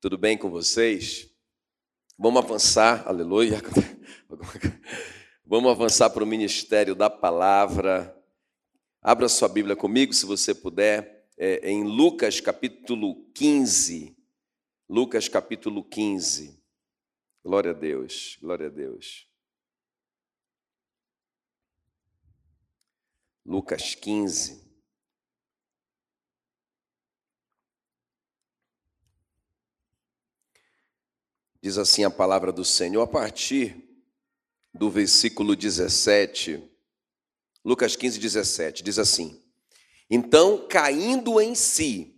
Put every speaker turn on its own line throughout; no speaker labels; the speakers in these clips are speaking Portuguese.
Tudo bem com vocês? Vamos avançar, aleluia. Vamos avançar para o ministério da palavra. Abra sua Bíblia comigo, se você puder, é, em Lucas capítulo 15. Lucas capítulo 15. Glória a Deus, glória a Deus. Lucas 15. Diz assim a palavra do Senhor, a partir do versículo 17, Lucas 15, 17, diz assim: Então, caindo em si,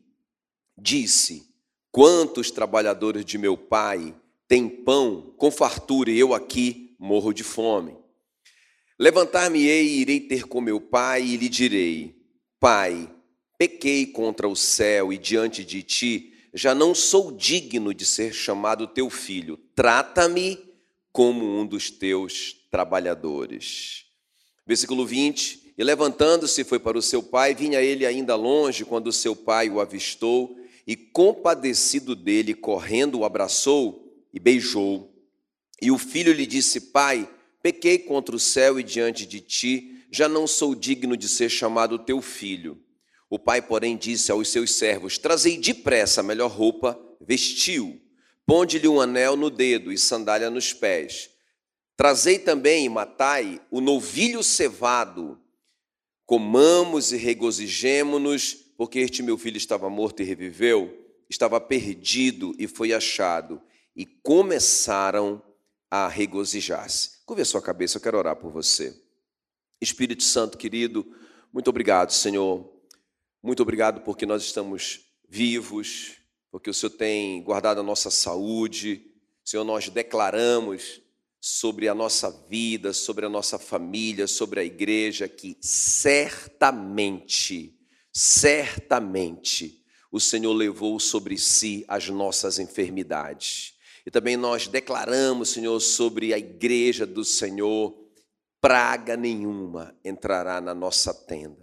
disse: Quantos trabalhadores de meu pai têm pão com fartura e eu aqui morro de fome? Levantar-me-ei e irei ter com meu pai e lhe direi: Pai, pequei contra o céu e diante de ti já não sou digno de ser chamado teu filho, trata-me como um dos teus trabalhadores. Versículo 20: E levantando-se foi para o seu pai, vinha ele ainda longe quando seu pai o avistou, e compadecido dele, correndo, o abraçou e beijou. E o filho lhe disse: Pai, pequei contra o céu e diante de ti, já não sou digno de ser chamado teu filho. O pai, porém, disse aos seus servos: Trazei depressa a melhor roupa, vestiu, ponde-lhe um anel no dedo e sandália nos pés. Trazei também e matai o novilho cevado. Comamos e regozijemo-nos, porque este meu filho estava morto e reviveu, estava perdido e foi achado. E começaram a regozijar-se. Curva a sua cabeça, eu quero orar por você. Espírito Santo querido, muito obrigado, Senhor muito obrigado porque nós estamos vivos, porque o Senhor tem guardado a nossa saúde. Senhor, nós declaramos sobre a nossa vida, sobre a nossa família, sobre a igreja, que certamente, certamente, o Senhor levou sobre si as nossas enfermidades. E também nós declaramos, Senhor, sobre a igreja do Senhor, praga nenhuma entrará na nossa tenda.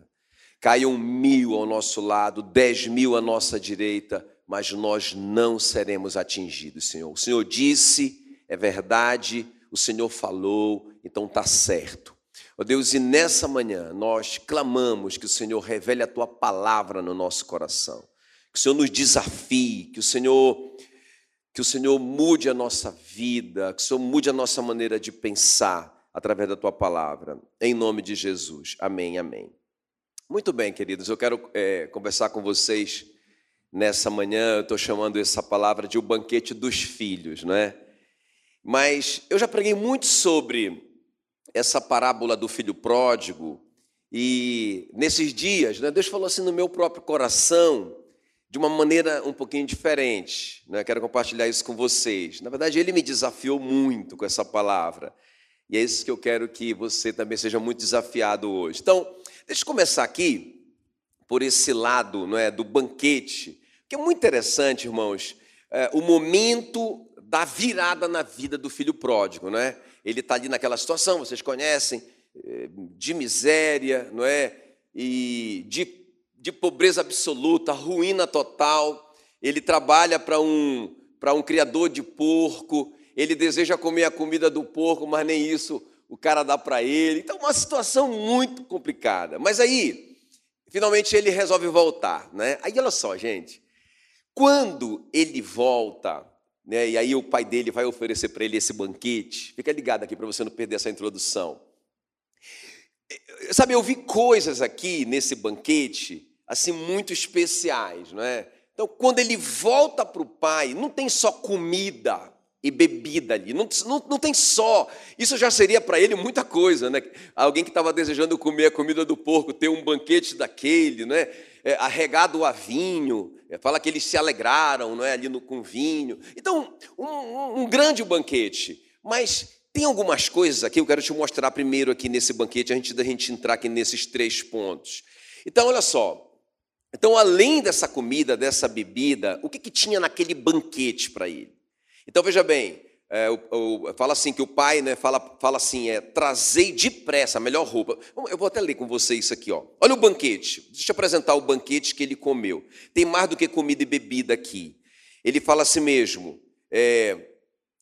Caiam mil ao nosso lado, dez mil à nossa direita, mas nós não seremos atingidos, Senhor. O Senhor disse, é verdade, o Senhor falou, então está certo. Ó oh Deus, e nessa manhã nós clamamos que o Senhor revele a tua palavra no nosso coração, que o Senhor nos desafie, que o Senhor que o Senhor mude a nossa vida, que o Senhor mude a nossa maneira de pensar através da tua palavra. Em nome de Jesus. Amém. Amém. Muito bem, queridos, eu quero é, conversar com vocês nessa manhã. Eu estou chamando essa palavra de o banquete dos filhos, não é? Mas eu já preguei muito sobre essa parábola do filho pródigo e nesses dias, né, Deus falou assim no meu próprio coração de uma maneira um pouquinho diferente. Né? Quero compartilhar isso com vocês. Na verdade, Ele me desafiou muito com essa palavra. E é isso que eu quero que você também seja muito desafiado hoje. Então, Deixa eu começar aqui por esse lado não é, do banquete, que é muito interessante, irmãos, é, o momento da virada na vida do filho pródigo. Não é? Ele está ali naquela situação, vocês conhecem, é, de miséria, não é? E de, de pobreza absoluta, ruína total. Ele trabalha para um, para um criador de porco, ele deseja comer a comida do porco, mas nem isso o cara dá para ele. Então, uma situação muito complicada. Mas aí, finalmente ele resolve voltar, né? Aí, olha só, gente. Quando ele volta, né, e aí o pai dele vai oferecer para ele esse banquete, fica ligado aqui para você não perder essa introdução. Sabe, eu vi coisas aqui nesse banquete, assim, muito especiais, não é? Então, quando ele volta para o pai, não tem só comida, e bebida ali. Não, não, não tem só. Isso já seria para ele muita coisa, né? Alguém que estava desejando comer a comida do porco, ter um banquete daquele, né? É, arregado a vinho. É, fala que eles se alegraram, não é? Ali no, com vinho. Então, um, um, grande banquete. Mas tem algumas coisas aqui, eu quero te mostrar primeiro aqui nesse banquete, a gente da gente entrar aqui nesses três pontos. Então, olha só. Então, além dessa comida, dessa bebida, o que, que tinha naquele banquete para ele? Então veja bem, é, o, o, fala assim que o pai né, fala, fala assim, é trazei depressa a melhor roupa. Eu vou até ler com você isso aqui, ó. Olha o banquete. Deixa eu apresentar o banquete que ele comeu. Tem mais do que comida e bebida aqui. ele fala assim mesmo, é,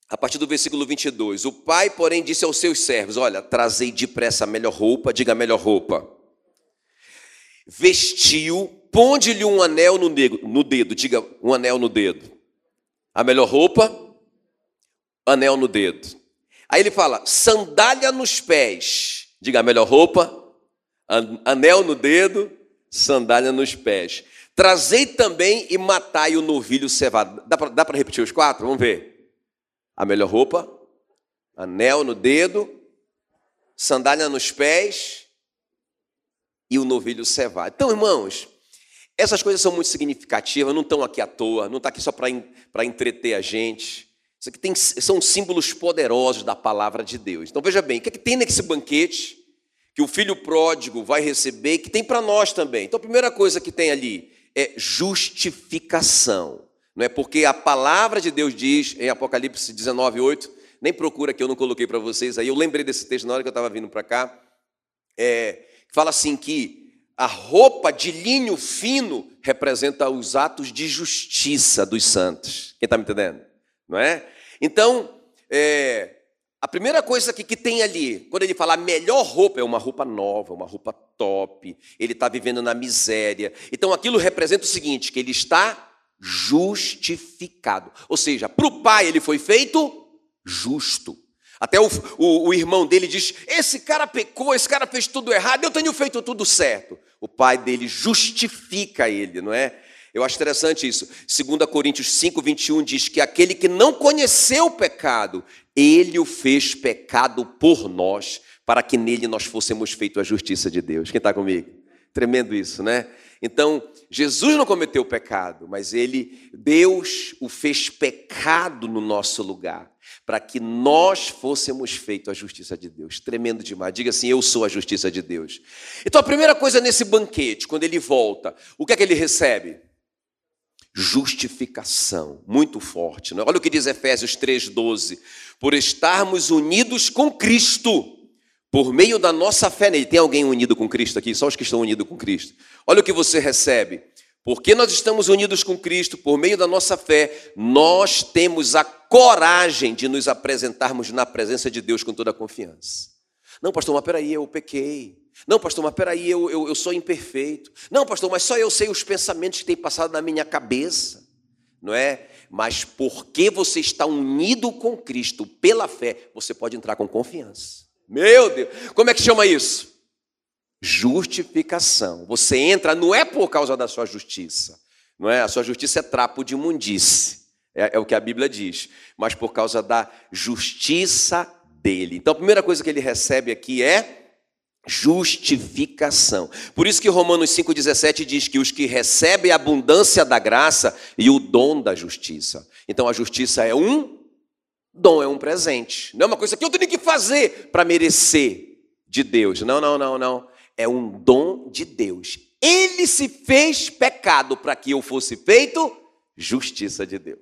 a partir do versículo 22. O pai, porém, disse aos seus servos: Olha, trazei depressa a melhor roupa, diga a melhor roupa. Vestiu, ponde-lhe um anel no, no dedo, diga um anel no dedo. A melhor roupa, anel no dedo. Aí ele fala: sandália nos pés, diga a melhor roupa, anel no dedo, sandália nos pés. Trazei também e matai o novilho cevado. Dá para repetir os quatro? Vamos ver. A melhor roupa, anel no dedo, sandália nos pés e o novilho cevado. Então, irmãos, essas coisas são muito significativas, não estão aqui à toa, não está aqui só para entreter a gente. Isso aqui tem, são símbolos poderosos da palavra de Deus. Então veja bem, o que, é que tem nesse banquete que o filho pródigo vai receber, que tem para nós também? Então a primeira coisa que tem ali é justificação. Não é porque a palavra de Deus diz em Apocalipse 19, 8, nem procura que eu não coloquei para vocês aí, eu lembrei desse texto na hora que eu estava vindo para cá, é, fala assim que a roupa de linho fino representa os atos de justiça dos santos. Quem está me entendendo? Não é? Então, é, a primeira coisa que, que tem ali, quando ele fala melhor roupa, é uma roupa nova, uma roupa top, ele está vivendo na miséria. Então aquilo representa o seguinte: que ele está justificado. Ou seja, para o pai ele foi feito justo. Até o, o, o, irmão dele diz: Esse cara pecou, esse cara fez tudo errado, eu tenho feito tudo certo. O pai dele justifica ele, não é? Eu acho interessante isso. 2 Coríntios 5, 21 diz que aquele que não conheceu o pecado, ele o fez pecado por nós, para que nele nós fôssemos feitos a justiça de Deus. Quem está comigo? Tremendo isso, né? Então, Jesus não cometeu o pecado, mas ele, Deus o fez pecado no nosso lugar, para que nós fôssemos feitos a justiça de Deus. Tremendo demais. Diga assim: Eu sou a justiça de Deus. Então, a primeira coisa nesse banquete, quando ele volta, o que é que ele recebe? Justificação, muito forte. Né? Olha o que diz Efésios 3,12: por estarmos unidos com Cristo, por meio da nossa fé nele. Tem alguém unido com Cristo aqui? Só os que estão unidos com Cristo. Olha o que você recebe. Porque nós estamos unidos com Cristo, por meio da nossa fé, nós temos a coragem de nos apresentarmos na presença de Deus com toda a confiança. Não, pastor, mas peraí, eu pequei. Não, pastor, mas peraí, eu, eu, eu sou imperfeito. Não, pastor, mas só eu sei os pensamentos que têm passado na minha cabeça. Não é? Mas porque você está unido com Cristo pela fé, você pode entrar com confiança. Meu Deus, como é que chama isso? Justificação. Você entra, não é por causa da sua justiça, não é? A sua justiça é trapo de imundice, é, é o que a Bíblia diz, mas por causa da justiça dele. Então a primeira coisa que ele recebe aqui é justificação. Por isso que Romanos 5,17 diz que os que recebem a abundância da graça e o dom da justiça. Então a justiça é um dom, é um presente. Não é uma coisa que eu tenho que fazer para merecer de Deus. Não, não, não, não. É um dom de Deus. Ele se fez pecado para que eu fosse feito justiça de Deus.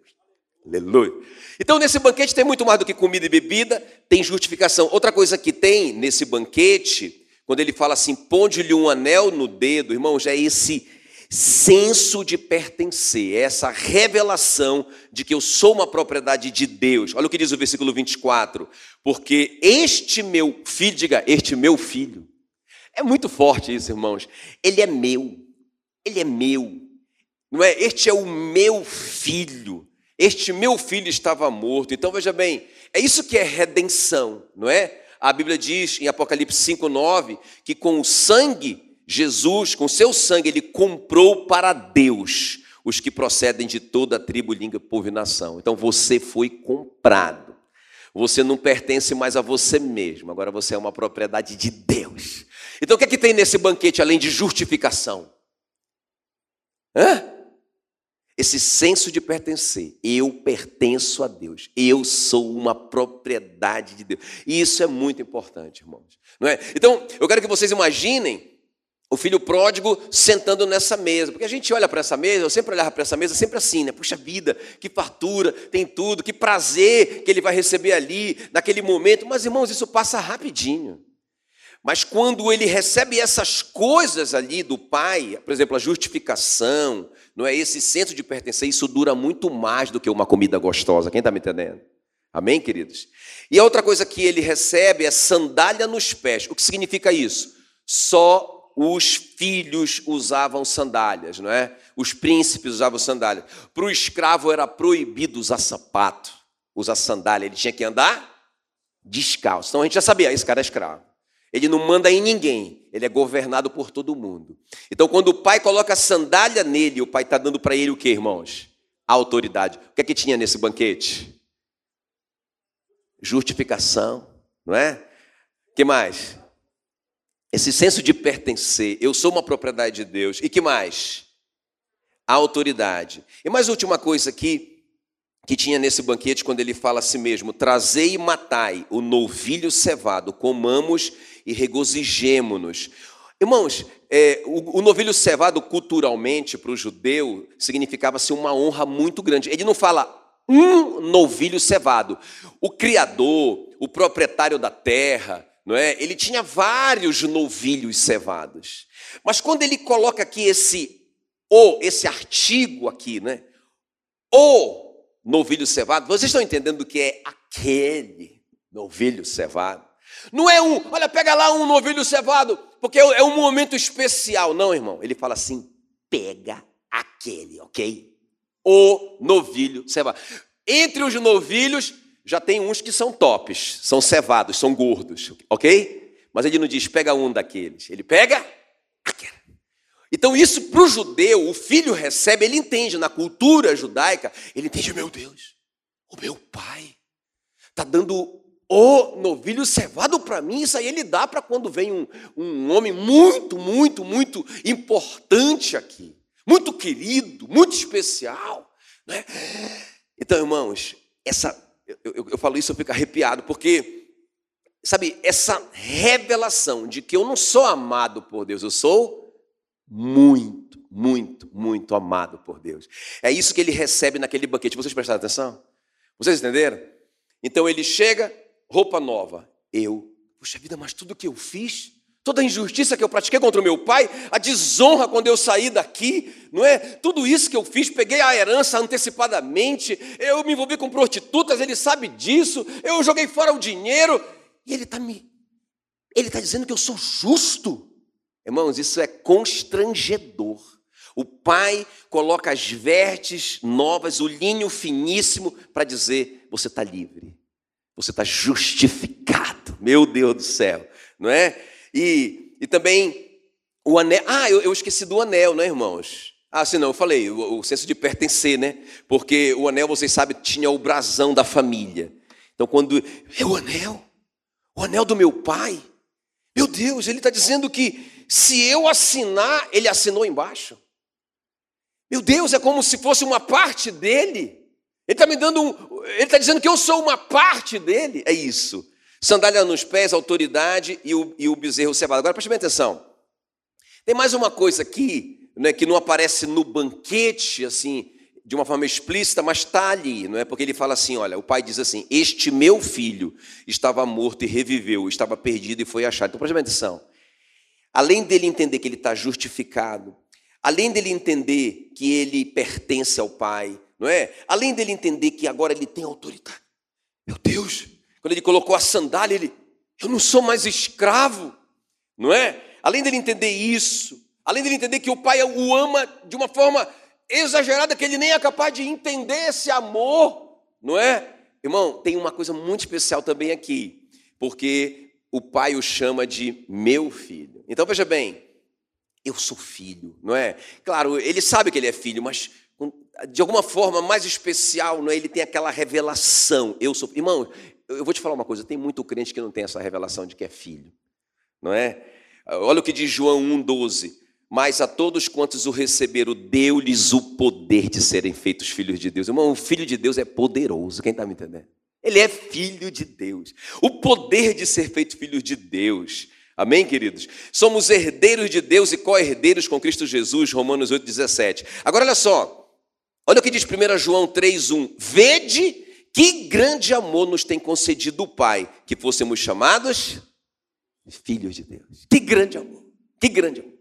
Aleluia. Então, nesse banquete tem muito mais do que comida e bebida, tem justificação. Outra coisa que tem nesse banquete quando ele fala assim, ponde-lhe um anel no dedo, irmãos, é esse senso de pertencer, é essa revelação de que eu sou uma propriedade de Deus. Olha o que diz o versículo 24: porque este meu filho, diga, este meu filho, é muito forte isso, irmãos, ele é meu, ele é meu, não é? Este é o meu filho, este meu filho estava morto. Então veja bem, é isso que é redenção, não é? A Bíblia diz em Apocalipse 5:9 que com o sangue Jesus, com seu sangue ele comprou para Deus os que procedem de toda a tribo, língua, povo e nação. Então você foi comprado. Você não pertence mais a você mesmo, agora você é uma propriedade de Deus. Então o que é que tem nesse banquete além de justificação? Hã? Esse senso de pertencer. Eu pertenço a Deus. Eu sou uma propriedade de Deus. E isso é muito importante, irmãos. Não é? Então, eu quero que vocês imaginem o filho pródigo sentando nessa mesa. Porque a gente olha para essa mesa, eu sempre olhava para essa mesa sempre assim, né? Puxa vida, que fartura, tem tudo, que prazer que ele vai receber ali, naquele momento. Mas, irmãos, isso passa rapidinho. Mas quando ele recebe essas coisas ali do pai, por exemplo, a justificação, não é esse senso de pertencer, isso dura muito mais do que uma comida gostosa. Quem está me entendendo? Amém, queridos? E a outra coisa que ele recebe é sandália nos pés. O que significa isso? Só os filhos usavam sandálias, não é? Os príncipes usavam sandálias. Para o escravo era proibido usar sapato, usar sandália. Ele tinha que andar descalço. Então a gente já sabia, esse cara é escravo. Ele não manda em ninguém, ele é governado por todo mundo. Então, quando o pai coloca sandália nele, o pai está dando para ele o que, irmãos? A autoridade. O que é que tinha nesse banquete? Justificação, não é? que mais? Esse senso de pertencer. Eu sou uma propriedade de Deus. E que mais? A autoridade. E mais última coisa aqui, que tinha nesse banquete, quando ele fala a si mesmo: Trazei e matai o novilho cevado, comamos e regozijemo-nos. Irmãos, é, o, o, novilho cevado culturalmente para o judeu significava-se uma honra muito grande. Ele não fala um novilho cevado. O criador, o proprietário da terra, não é? Ele tinha vários novilhos cevados. Mas quando ele coloca aqui esse o, esse artigo aqui, né? O novilho cevado, vocês estão entendendo o que é aquele novilho cevado? Não é um, olha, pega lá um novilho cevado, porque é, um momento especial. Não, irmão. Ele fala assim: pega aquele, ok? O novilho cevado. Entre os novilhos, já tem uns que são tops, são cevados, são gordos, ok? Mas ele não diz, pega um daqueles. Ele pega aquele. Então, isso para o judeu, o filho recebe, ele entende, na cultura judaica, ele entende, meu Deus, o meu pai está dando o novilho cevado para mim, isso aí ele dá para quando vem um, um homem muito, muito, muito importante aqui, muito querido, muito especial. Né? Então, irmãos, essa, eu, eu, eu falo isso, eu fico arrepiado, porque, sabe, essa revelação de que eu não sou amado por Deus, eu sou muito, muito, muito amado por Deus. É isso que ele recebe naquele banquete. Vocês prestaram atenção? Vocês entenderam? Então ele chega, roupa nova. Eu, puxa vida, mas tudo que eu fiz, toda a injustiça que eu pratiquei contra o meu pai, a desonra quando eu saí daqui, não é? Tudo isso que eu fiz, peguei a herança antecipadamente, eu me envolvi com prostitutas, ele sabe disso, eu joguei fora o dinheiro, e ele está me. Ele está dizendo que eu sou justo. Irmãos, isso é constrangedor. O pai coloca as vertes novas, o linho finíssimo, para dizer: você está livre. Você está justificado, meu Deus do céu, não é? E, e também o anel. Ah, eu, eu esqueci do anel, né, irmãos? Ah, sim, não, eu falei, o, o senso de pertencer, né? Porque o anel, vocês sabem, tinha o brasão da família. Então, quando. É o anel? O anel do meu pai? Meu Deus, ele está dizendo que se eu assinar, ele assinou embaixo. Meu Deus, é como se fosse uma parte dele. Ele está me dando um. Ele está dizendo que eu sou uma parte dele. É isso. Sandália nos pés, autoridade e o, e o bezerro cevado. Agora preste bem atenção. Tem mais uma coisa aqui, né, que não aparece no banquete, assim, de uma forma explícita, mas está ali, não é? Porque ele fala assim: olha, o pai diz assim: Este meu filho estava morto e reviveu, estava perdido e foi achado. Então preste bem atenção. Além dele entender que ele está justificado, além dele entender que ele pertence ao pai, não é? Além dele entender que agora ele tem autoridade. Meu Deus, quando ele colocou a sandália, ele, eu não sou mais escravo, não é? Além dele entender isso, além dele entender que o pai o ama de uma forma exagerada, que ele nem é capaz de entender esse amor, não é? Irmão, tem uma coisa muito especial também aqui, porque o pai o chama de meu filho. Então veja bem, eu sou filho, não é? Claro, ele sabe que ele é filho, mas de alguma forma mais especial, não é? ele tem aquela revelação. Eu sou. Irmão, eu vou te falar uma coisa: tem muito crente que não tem essa revelação de que é filho, não é? Olha o que diz João 1,12. Mas a todos quantos o receberam, deu-lhes o poder de serem feitos filhos de Deus. Irmão, o filho de Deus é poderoso. Quem está me entendendo? Ele é filho de Deus. O poder de ser feito filho de Deus. Amém, queridos? Somos herdeiros de Deus e co-herdeiros com Cristo Jesus, Romanos 8,17. Agora, olha só. Olha o que diz 1 João 3,1: Vede que grande amor nos tem concedido o Pai, que fôssemos chamados Filhos de Deus. Que grande amor. Que grande amor.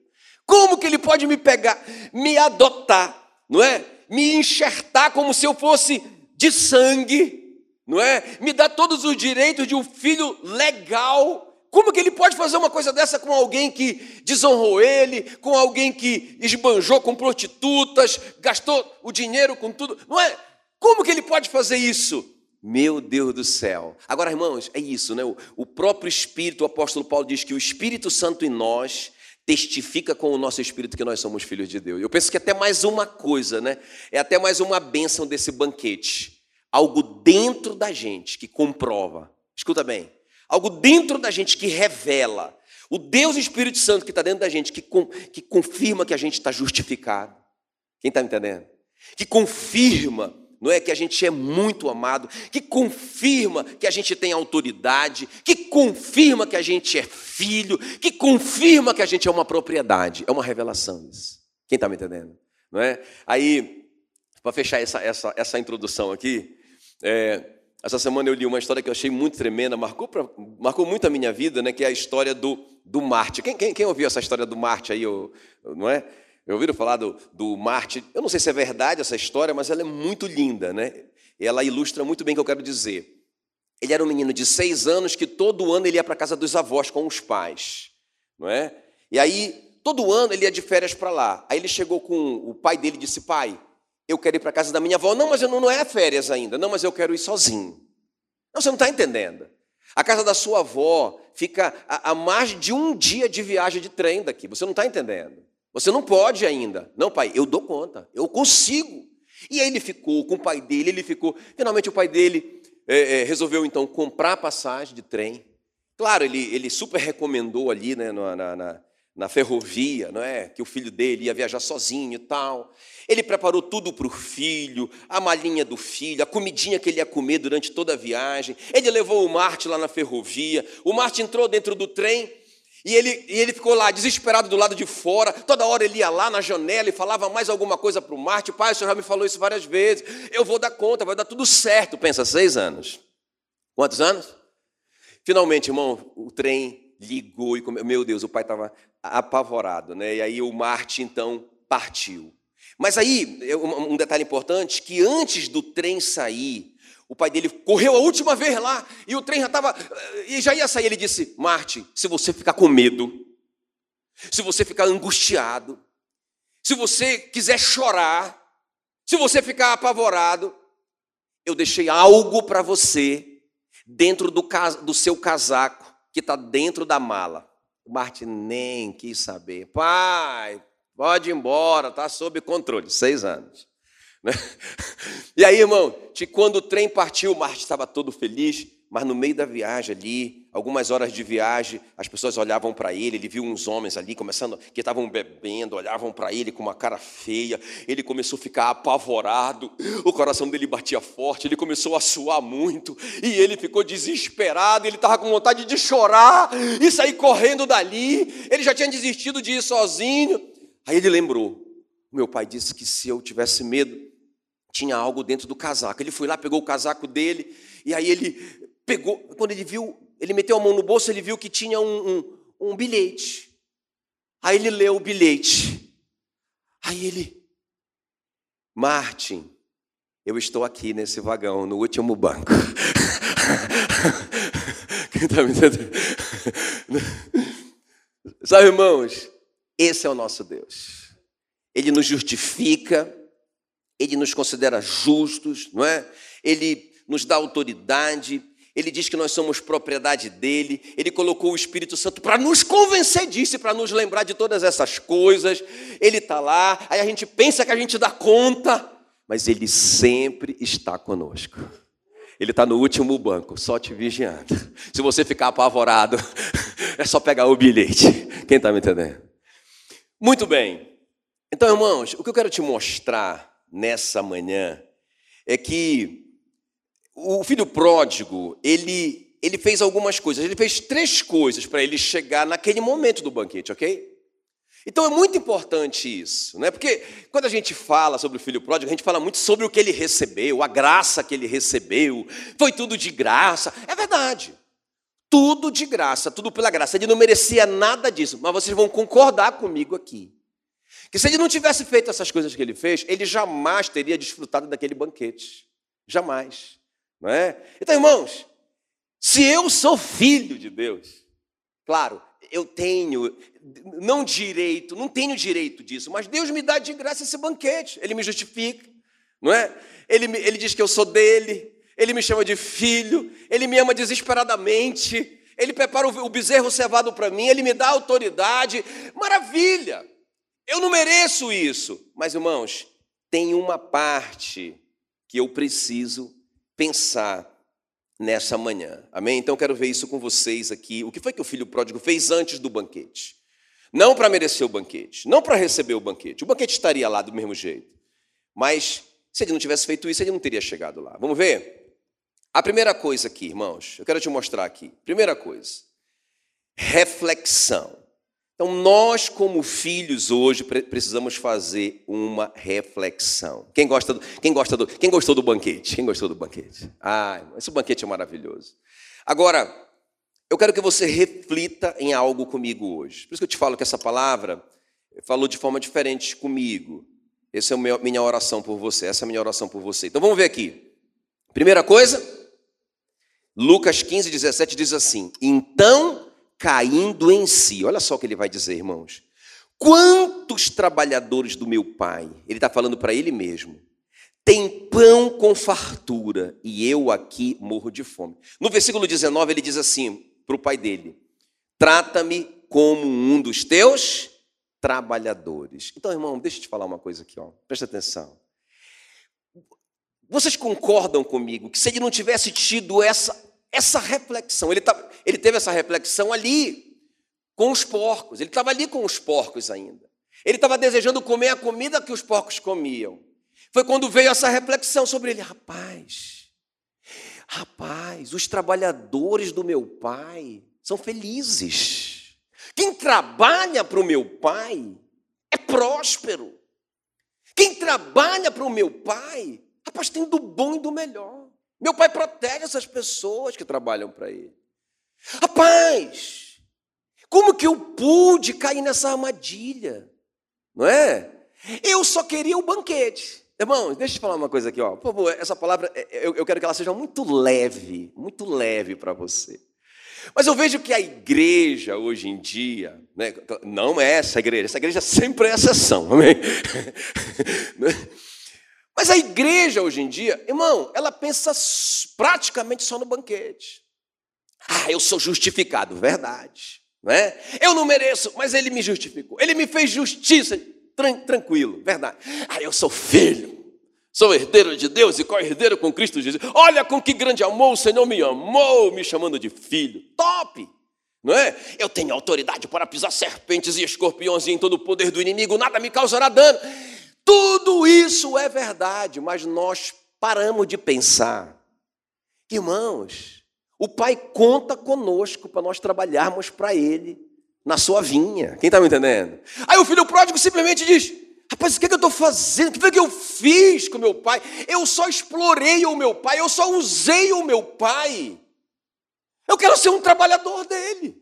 Como que ele pode me pegar, me adotar, não é? Me enxertar como se eu fosse de sangue, não é? Me dar todos os direitos de um filho legal. Como que ele pode fazer uma coisa dessa com alguém que desonrou ele, com alguém que esbanjou com prostitutas, gastou o dinheiro com tudo? Não é? Como que ele pode fazer isso? Meu Deus do céu. Agora, irmãos, é isso, né? O próprio Espírito, o apóstolo Paulo diz que o Espírito Santo em nós testifica com o nosso espírito que nós somos filhos de Deus. Eu penso que é até mais uma coisa, né? É até mais uma bênção desse banquete. Algo dentro da gente que comprova. Escuta bem. Algo dentro da gente que revela. O Deus Espírito Santo que está dentro da gente, que, com, que confirma que a gente está justificado. Quem está me entendendo? Que confirma não é que a gente é muito amado, que confirma que a gente tem autoridade, que confirma que a gente é filho, que confirma que a gente é uma propriedade. É uma revelação isso. Quem está me entendendo? Não é? Aí, para fechar essa, essa, essa introdução aqui, é, essa semana eu li uma história que eu achei muito tremenda, marcou, pra, marcou muito a minha vida, né, que é a história do, do Marte. Quem, quem, quem ouviu essa história do Marte aí, não é? Eu ouviram falar do, do Marte? Eu não sei se é verdade essa história, mas ela é muito linda, né? Ela ilustra muito bem o que eu quero dizer. Ele era um menino de seis anos que todo ano ele ia para a casa dos avós com os pais, não é? E aí, todo ano ele ia de férias para lá. Aí ele chegou com o pai dele e disse: Pai, eu quero ir para a casa da minha avó. Não, mas eu não, não é férias ainda. Não, mas eu quero ir sozinho. Não, você não está entendendo. A casa da sua avó fica a, a mais de um dia de viagem de trem daqui. Você não está entendendo. Você não pode ainda. Não, pai, eu dou conta, eu consigo. E aí ele ficou com o pai dele, ele ficou. Finalmente o pai dele é, é, resolveu então comprar passagem de trem. Claro, ele, ele super recomendou ali né, na, na, na ferrovia, não é? Que o filho dele ia viajar sozinho e tal. Ele preparou tudo para o filho, a malinha do filho, a comidinha que ele ia comer durante toda a viagem. Ele levou o Marte lá na ferrovia. O Marte entrou dentro do trem e ele, e ele ficou lá desesperado do lado de fora, toda hora ele ia lá na janela e falava mais alguma coisa para o Marte. Pai, o senhor já me falou isso várias vezes. Eu vou dar conta, vai dar tudo certo. Pensa, seis anos. Quantos anos? Finalmente, irmão, o trem ligou e, meu Deus, o pai estava apavorado, né? E aí o Marte então partiu. Mas aí, um detalhe importante, que antes do trem sair, o pai dele correu a última vez lá e o trem já estava. E já ia sair. Ele disse: Marte, se você ficar com medo, se você ficar angustiado, se você quiser chorar, se você ficar apavorado, eu deixei algo para você dentro do, do seu casaco que está dentro da mala. O Marte nem quis saber. Pai, pode ir embora, está sob controle. Seis anos. Né? E aí, irmão, quando o trem partiu, o Marte estava todo feliz, mas no meio da viagem ali, algumas horas de viagem, as pessoas olhavam para ele, ele viu uns homens ali começando, que estavam bebendo, olhavam para ele com uma cara feia, ele começou a ficar apavorado, o coração dele batia forte, ele começou a suar muito, e ele ficou desesperado, ele estava com vontade de chorar e sair correndo dali, ele já tinha desistido de ir sozinho. Aí ele lembrou: meu pai disse que se eu tivesse medo, tinha algo dentro do casaco. Ele foi lá, pegou o casaco dele, e aí ele pegou, quando ele viu, ele meteu a mão no bolso, ele viu que tinha um, um, um bilhete. Aí ele leu o bilhete. Aí ele, Martin, eu estou aqui nesse vagão, no último banco. Quem está me entendendo? Sabe, irmãos, esse é o nosso Deus. Ele nos justifica, ele nos considera justos, não é? Ele nos dá autoridade, ele diz que nós somos propriedade dele, ele colocou o Espírito Santo para nos convencer disso, para nos lembrar de todas essas coisas. Ele está lá, aí a gente pensa que a gente dá conta, mas ele sempre está conosco. Ele está no último banco, só te vigiando. Se você ficar apavorado, é só pegar o bilhete. Quem está me entendendo? Muito bem. Então, irmãos, o que eu quero te mostrar nessa manhã é que o filho pródigo, ele, ele fez algumas coisas, ele fez três coisas para ele chegar naquele momento do banquete, ok? Então é muito importante isso, né? Porque quando a gente fala sobre o filho pródigo, a gente fala muito sobre o que ele recebeu, a graça que ele recebeu, foi tudo de graça. É verdade. Tudo de graça, tudo pela graça. Ele não merecia nada disso, mas vocês vão concordar comigo aqui. Que se ele não tivesse feito essas coisas que ele fez, ele jamais teria desfrutado daquele banquete. Jamais. Não é? Então, irmãos, se eu sou filho de Deus, claro, eu tenho, não direito, não tenho direito disso, mas Deus me dá de graça esse banquete, Ele me justifica, não é? Ele, ele diz que eu sou dele, Ele me chama de filho, Ele me ama desesperadamente, Ele prepara o bezerro cevado para mim, Ele me dá autoridade, maravilha! Eu não mereço isso, mas irmãos, tem uma parte que eu preciso pensar nessa manhã. Amém? Então quero ver isso com vocês aqui. O que foi que o filho pródigo fez antes do banquete? Não para merecer o banquete, não para receber o banquete. O banquete estaria lá do mesmo jeito. Mas se ele não tivesse feito isso, ele não teria chegado lá. Vamos ver? A primeira coisa aqui, irmãos, eu quero te mostrar aqui. Primeira coisa, reflexão. Então, nós, como filhos, hoje precisamos fazer uma reflexão. Quem gosta do, quem gosta do, quem gostou do banquete? Quem gostou do banquete? Ah, esse banquete é maravilhoso. Agora, eu quero que você reflita em algo comigo hoje. Por isso que eu te falo que essa palavra falou de forma diferente comigo. Essa é a minha oração por você. Essa é a minha oração por você. Então vamos ver aqui. Primeira coisa, Lucas 15, 17 diz assim: Então caindo em si. Olha só o que ele vai dizer, irmãos. Quantos trabalhadores do meu pai, ele está falando para ele mesmo, tem pão com fartura e eu aqui morro de fome. No versículo 19, ele diz assim para o pai dele: Trata-me como um dos teus trabalhadores. Então, irmão, deixa eu te falar uma coisa aqui, ó. presta atenção. Vocês concordam comigo que se ele não tivesse tido essa essa reflexão. Ele, tá, ele teve essa reflexão ali com os porcos. Ele estava ali com os porcos ainda. Ele estava desejando comer a comida que os porcos comiam. Foi quando veio essa reflexão sobre ele. Rapaz, rapaz, os trabalhadores do meu pai são felizes. Quem trabalha para o meu pai é próspero. Quem trabalha para o meu pai, rapaz, tem do bom e do melhor. Meu pai protege essas pessoas que trabalham para ele. Rapaz, como que eu pude cair nessa armadilha? Não é? Eu só queria o banquete. Irmão, deixa eu te falar uma coisa aqui, ó. Por favor, essa palavra, é, é, eu, quero que ela seja muito leve, muito leve para você. Mas eu vejo que a igreja hoje em dia, né, não é essa igreja, essa igreja sempre é exceção, amém? Mas a igreja hoje em dia, irmão, ela pensa praticamente só no banquete. Ah, eu sou justificado, verdade. Né? Eu não mereço, mas ele me justificou. Ele me fez justiça, tranquilo, verdade. Ah, eu sou filho, sou herdeiro de Deus e co-herdeiro com Cristo Jesus. Olha com que grande amor o Senhor me amou, me chamando de filho. Top! Não é? Eu tenho autoridade para pisar serpentes e escorpiões e em todo o poder do inimigo, nada me causará dano. Tudo isso é verdade, mas nós paramos de pensar. Irmãos, o Pai conta conosco para nós trabalharmos para Ele na sua vinha. Quem está me entendendo? Aí o filho pródigo simplesmente diz: Rapaz, o que, é que eu estou fazendo? O que foi que eu fiz com meu pai? Eu só explorei o meu pai, eu só usei o meu pai. Eu quero ser um trabalhador dele.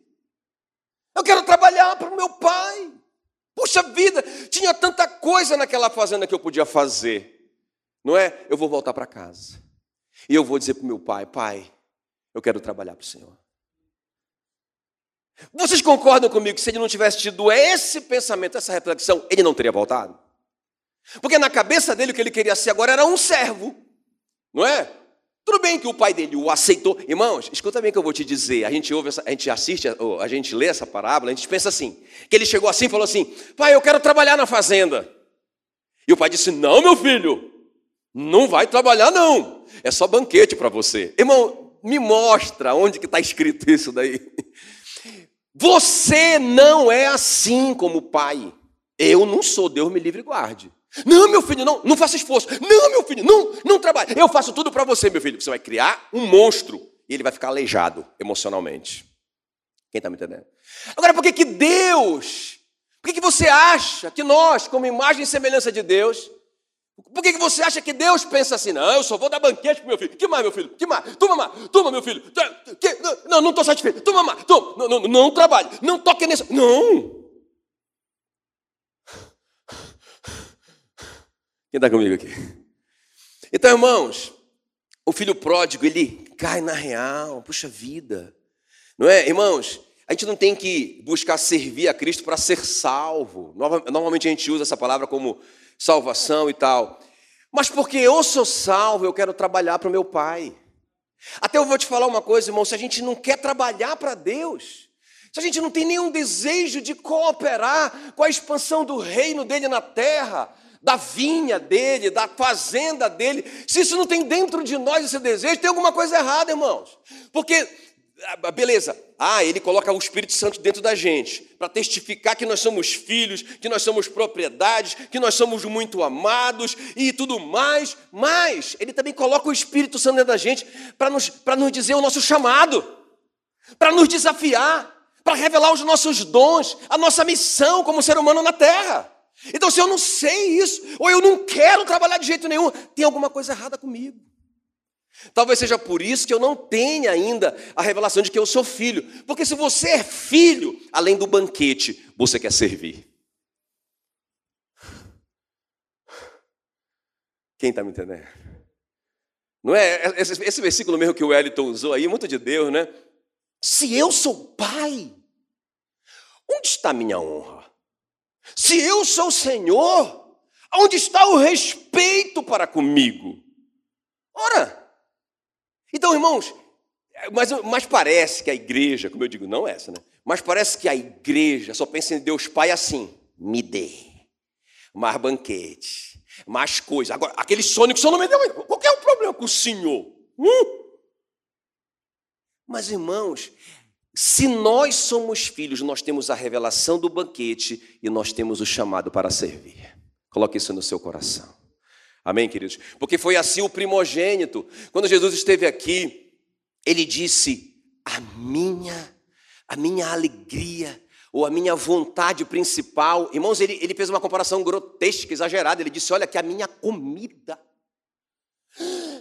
Eu quero trabalhar para o meu pai. Puxa vida, tinha tanta coisa naquela fazenda que eu podia fazer. Não é? Eu vou voltar para casa. E eu vou dizer para meu pai: Pai, eu quero trabalhar para o Senhor. Vocês concordam comigo que se ele não tivesse tido esse pensamento, essa reflexão, ele não teria voltado? Porque na cabeça dele o que ele queria ser agora era um servo, não é? Tudo bem que o pai dele o aceitou. Irmãos, escuta bem o que eu vou te dizer. A gente ouve, essa, a gente assiste, a gente lê essa parábola, a gente pensa assim: que ele chegou assim e falou assim: Pai, eu quero trabalhar na fazenda. E o pai disse: Não, meu filho, não vai trabalhar, não. É só banquete para você. Irmão, me mostra onde que está escrito isso daí. Você não é assim como pai. Eu não sou, Deus me livre e guarde. Não, meu filho, não, não faça esforço. Não, meu filho, não, não trabalhe. Eu faço tudo para você, meu filho. Você vai criar um monstro e ele vai ficar aleijado emocionalmente. Quem está me entendendo? Agora, por que, que Deus, por que, que você acha que nós, como imagem e semelhança de Deus, Por que, que você acha que Deus pensa assim? Não, eu só vou dar banquete para meu filho. Que mais, meu filho? Que mais? Toma mais. Toma, meu filho. Que? Não, não estou satisfeito. Toma mais. Toma. Não, não, não trabalhe. Não toque nesse. Não. Quem está comigo aqui? Então, irmãos, o filho pródigo, ele cai na real. Puxa vida. Não é, irmãos? A gente não tem que buscar servir a Cristo para ser salvo. Normalmente a gente usa essa palavra como salvação e tal. Mas porque eu sou salvo, eu quero trabalhar para o meu Pai. Até eu vou te falar uma coisa, irmão: se a gente não quer trabalhar para Deus, se a gente não tem nenhum desejo de cooperar com a expansão do reino dele na terra, da vinha dele, da fazenda dele, se isso não tem dentro de nós esse desejo, tem alguma coisa errada, irmãos. Porque ah, beleza, ah, ele coloca o Espírito Santo dentro da gente, para testificar que nós somos filhos, que nós somos propriedades, que nós somos muito amados e tudo mais, mas ele também coloca o Espírito Santo dentro da gente para nos, nos dizer o nosso chamado, para nos desafiar, para revelar os nossos dons, a nossa missão como ser humano na terra. Então, se eu não sei isso, ou eu não quero trabalhar de jeito nenhum, tem alguma coisa errada comigo. Talvez seja por isso que eu não tenha ainda a revelação de que eu sou filho. Porque se você é filho, além do banquete, você quer servir. Quem está me entendendo? Não é? Esse, versículo mesmo que o Wellington usou aí, muito de Deus, né? Se eu sou pai, onde está a minha honra? Se eu sou o Senhor, onde está o respeito para comigo? Ora, então, irmãos, mas, mas parece que a igreja, como eu digo, não essa, né? Mas parece que a igreja só pensa em Deus Pai assim: me dê mais banquete, mais coisa. Agora, aquele sonho que o senhor não me deu, qual é o problema com o senhor? Hum? Mas, irmãos, se nós somos filhos, nós temos a revelação do banquete e nós temos o chamado para servir. Coloque isso no seu coração. Amém, queridos? Porque foi assim o primogênito. Quando Jesus esteve aqui, ele disse: "A minha, a minha alegria ou a minha vontade principal". Irmãos, ele, ele fez uma comparação grotesca, exagerada. Ele disse: "Olha que a minha comida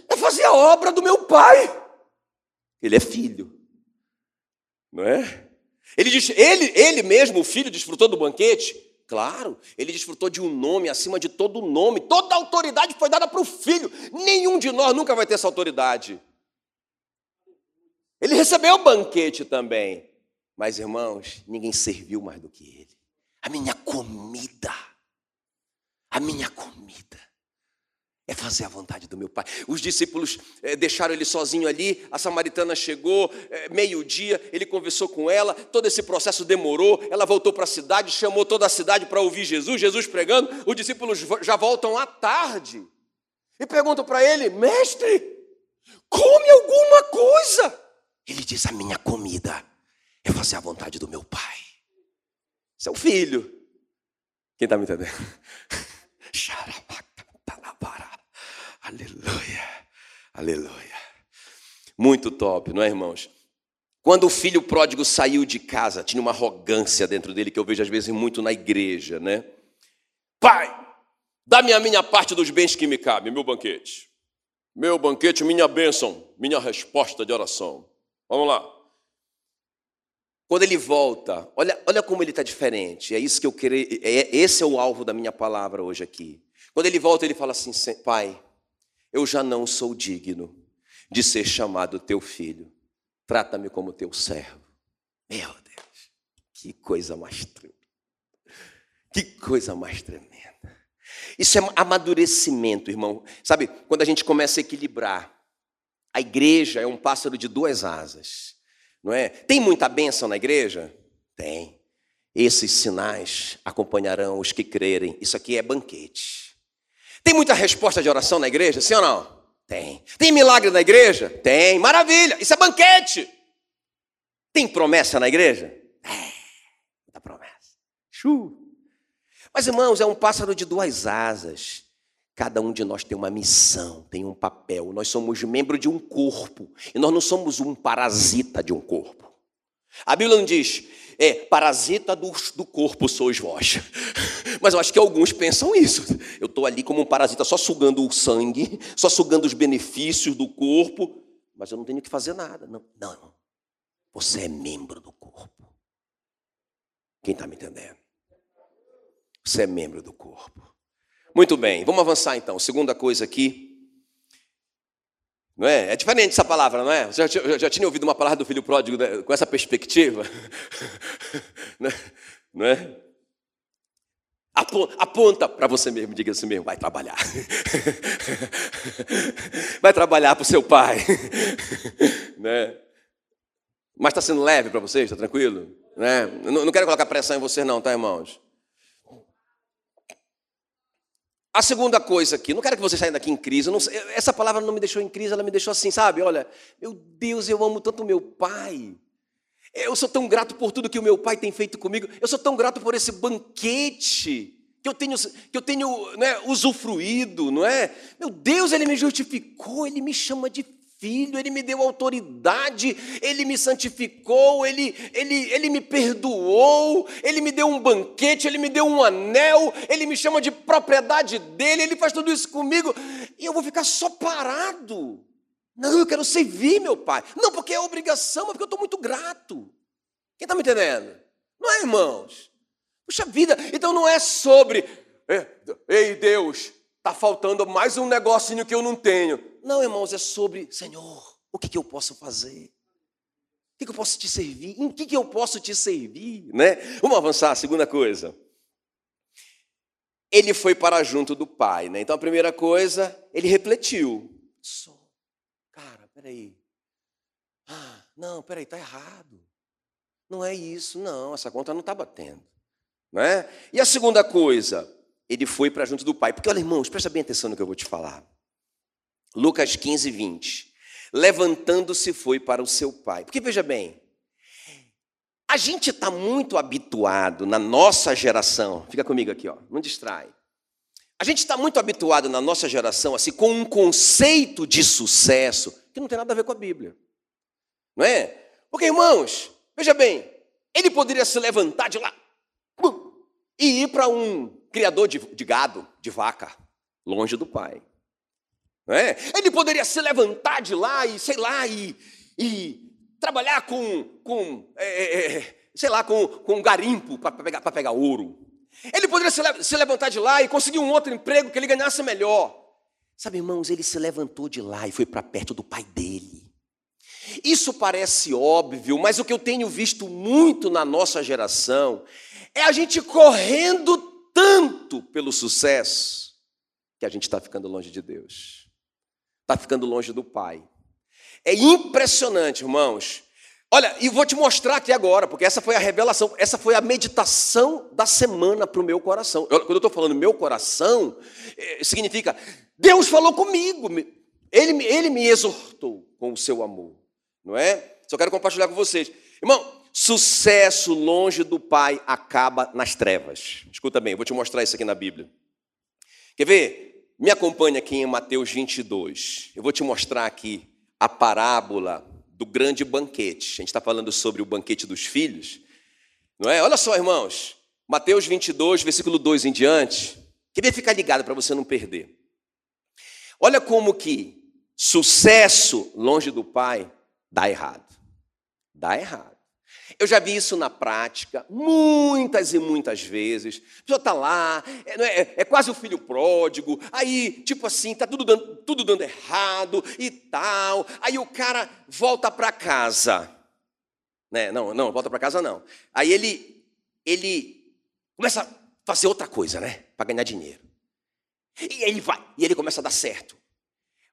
é fazer a obra do meu pai". Ele é filho. Não é? Ele disse, ele, ele mesmo, o filho, desfrutou do banquete Claro, ele desfrutou de um nome acima de todo nome. Toda autoridade foi dada para o filho. Nenhum de nós nunca vai ter essa autoridade. Ele recebeu o banquete também. Mas, irmãos, ninguém serviu mais do que ele. A minha comida. A minha comida é fazer a vontade do meu Pai. Os discípulos é, deixaram ele sozinho ali, a samaritana chegou, é, meio-dia, ele conversou com ela, todo esse processo demorou, ela voltou para a cidade, chamou toda a cidade para ouvir Jesus, Jesus pregando, os discípulos já voltam à tarde e perguntam para ele: Mestre, come alguma coisa. Ele diz: A minha comida é fazer a vontade do meu Pai. Seu filho. Quem está me entendendo? Aleluia, aleluia. Muito top, não é, irmãos? Quando o filho pródigo saiu de casa, tinha uma arrogância dentro dele que eu vejo às vezes muito na igreja, né? Pai, dá-me a minha parte dos bens que me cabem, meu banquete. Meu banquete, minha bênção, minha resposta de oração. Vamos lá. Quando ele volta, olha, olha como ele está diferente. É isso que eu queria. É, esse é o alvo da minha palavra hoje aqui. Quando ele volta, ele fala assim: Pai, eu já não sou digno de ser chamado teu filho. Trata-me como teu servo. Meu Deus, que coisa mais tremenda. Que coisa mais tremenda. Isso é amadurecimento, irmão. Sabe, quando a gente começa a equilibrar, a igreja é um pássaro de duas asas, não é? Tem muita bênção na igreja? Tem. Esses sinais acompanharão os que crerem. Isso aqui é banquete. Tem muita resposta de oração na igreja, sim ou não? Tem. Tem milagre na igreja? Tem. Maravilha. Isso é banquete. Tem promessa na igreja? É. Muita promessa. Chu. Mas, irmãos, é um pássaro de duas asas. Cada um de nós tem uma missão, tem um papel. Nós somos membro de um corpo. E nós não somos um parasita de um corpo. A Bíblia não diz, é parasita do, do corpo sois vós. Mas eu acho que alguns pensam isso. Eu estou ali como um parasita, só sugando o sangue, só sugando os benefícios do corpo, mas eu não tenho que fazer nada. Não, não. Você é membro do corpo. Quem está me entendendo? Você é membro do corpo. Muito bem, vamos avançar então. Segunda coisa aqui. Não é? é diferente essa palavra, não é? Você já, já, já tinha ouvido uma palavra do filho pródigo né, com essa perspectiva? Né? não é? Aponta para você mesmo, diga assim mesmo, vai trabalhar. Vai trabalhar para o seu pai. Né? Mas está sendo leve para vocês, está tranquilo? Né? Não quero colocar pressão em você não, tá, irmãos? A segunda coisa aqui, não quero que você saia daqui em crise. Não, essa palavra não me deixou em crise, ela me deixou assim, sabe? Olha, meu Deus, eu amo tanto meu pai. Eu sou tão grato por tudo que o meu pai tem feito comigo. Eu sou tão grato por esse banquete que eu tenho, que eu tenho né, usufruído, não é? Meu Deus, ele me justificou, ele me chama de filho, ele me deu autoridade, ele me santificou, ele, ele, ele me perdoou, ele me deu um banquete, ele me deu um anel, ele me chama de propriedade dele, ele faz tudo isso comigo, e eu vou ficar só parado. Não, eu quero servir meu pai. Não porque é obrigação, mas porque eu estou muito grato. Quem está me entendendo? Não é, irmãos? Puxa vida, então não é sobre, ei Deus, está faltando mais um negocinho que eu não tenho. Não, irmãos, é sobre, Senhor, o que, que eu posso fazer? O que, que eu posso te servir? Em que, que eu posso te servir? Né? Vamos avançar, segunda coisa. Ele foi para junto do pai, né? Então a primeira coisa, ele refletiu. Só, cara, peraí. Ah, não, peraí, está errado. Não é isso, não, essa conta não está batendo. Né? E a segunda coisa, ele foi para junto do pai. Porque, olha, irmãos, presta bem atenção no que eu vou te falar. Lucas 15, 20. Levantando-se foi para o seu pai. Porque veja bem, a gente está muito habituado na nossa geração, fica comigo aqui, ó, não distrai. A gente está muito habituado na nossa geração assim com um conceito de sucesso que não tem nada a ver com a Bíblia. Não é? Porque, irmãos, veja bem, ele poderia se levantar de lá e ir para um criador de, de gado, de vaca, longe do pai. É? Ele poderia se levantar de lá e, sei lá, e, e trabalhar com, com é, é, é sei lá, com, com garimpo para pegar, pegar ouro. Ele poderia se, se levantar de lá e conseguir um outro emprego que ele ganhasse melhor. Sabe, irmãos, ele se levantou de lá e foi para perto do pai dele. Isso parece óbvio, mas o que eu tenho visto muito na nossa geração é a gente correndo tanto pelo sucesso que a gente está ficando longe de Deus está ficando longe do Pai. É impressionante, irmãos. Olha, e vou te mostrar aqui agora, porque essa foi a revelação, essa foi a meditação da semana para o meu coração. Eu, quando eu estou falando meu coração, é, significa Deus falou comigo, ele, ele me exortou com o seu amor, não é? Só quero compartilhar com vocês. Irmão, sucesso longe do Pai acaba nas trevas. Escuta bem, eu vou te mostrar isso aqui na Bíblia. Quer ver? Me acompanhe aqui em Mateus 22. Eu vou te mostrar aqui a parábola do grande banquete. A gente está falando sobre o banquete dos filhos. Não é? Olha só, irmãos. Mateus 22, versículo 2 em diante. Queria ficar ligado para você não perder. Olha como que sucesso longe do Pai dá errado. Dá errado. Eu já vi isso na prática, muitas e muitas vezes. A pessoa está lá, é, é, é, quase o filho pródigo, aí, tipo assim, está tudo dando, tudo dando errado e tal. Aí o cara volta para casa. Né? Não, não, volta para casa não. Aí ele, ele começa a fazer outra coisa, né? Para ganhar dinheiro. E ele vai, e ele começa a dar certo.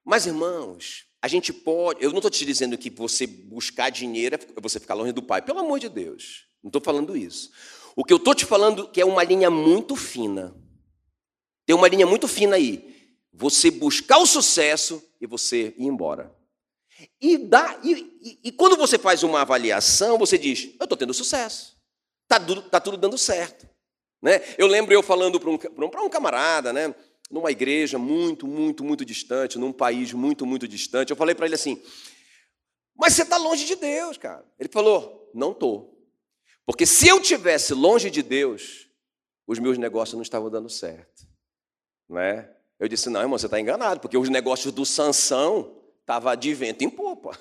Mas, irmãos, a gente pode, eu não estou te dizendo que você buscar dinheiro é você ficar longe do Pai, pelo amor de Deus, não estou falando isso. O que eu estou te falando é que é uma linha muito fina. Tem uma linha muito fina aí. Você buscar o sucesso e você ir embora. E, dá, e, e, e quando você faz uma avaliação, você diz: Eu estou tendo sucesso, está tudo, tá tudo dando certo. Né? Eu lembro eu falando para um, um camarada, né? Numa igreja muito, muito, muito distante, num país muito, muito distante. Eu falei para ele assim: Mas você está longe de Deus, cara. Ele falou: Não estou. Porque se eu tivesse longe de Deus, os meus negócios não estavam dando certo. Não é? Eu disse: "Não, irmão, você está enganado, porque os negócios do Sansão Estava de vento em popa.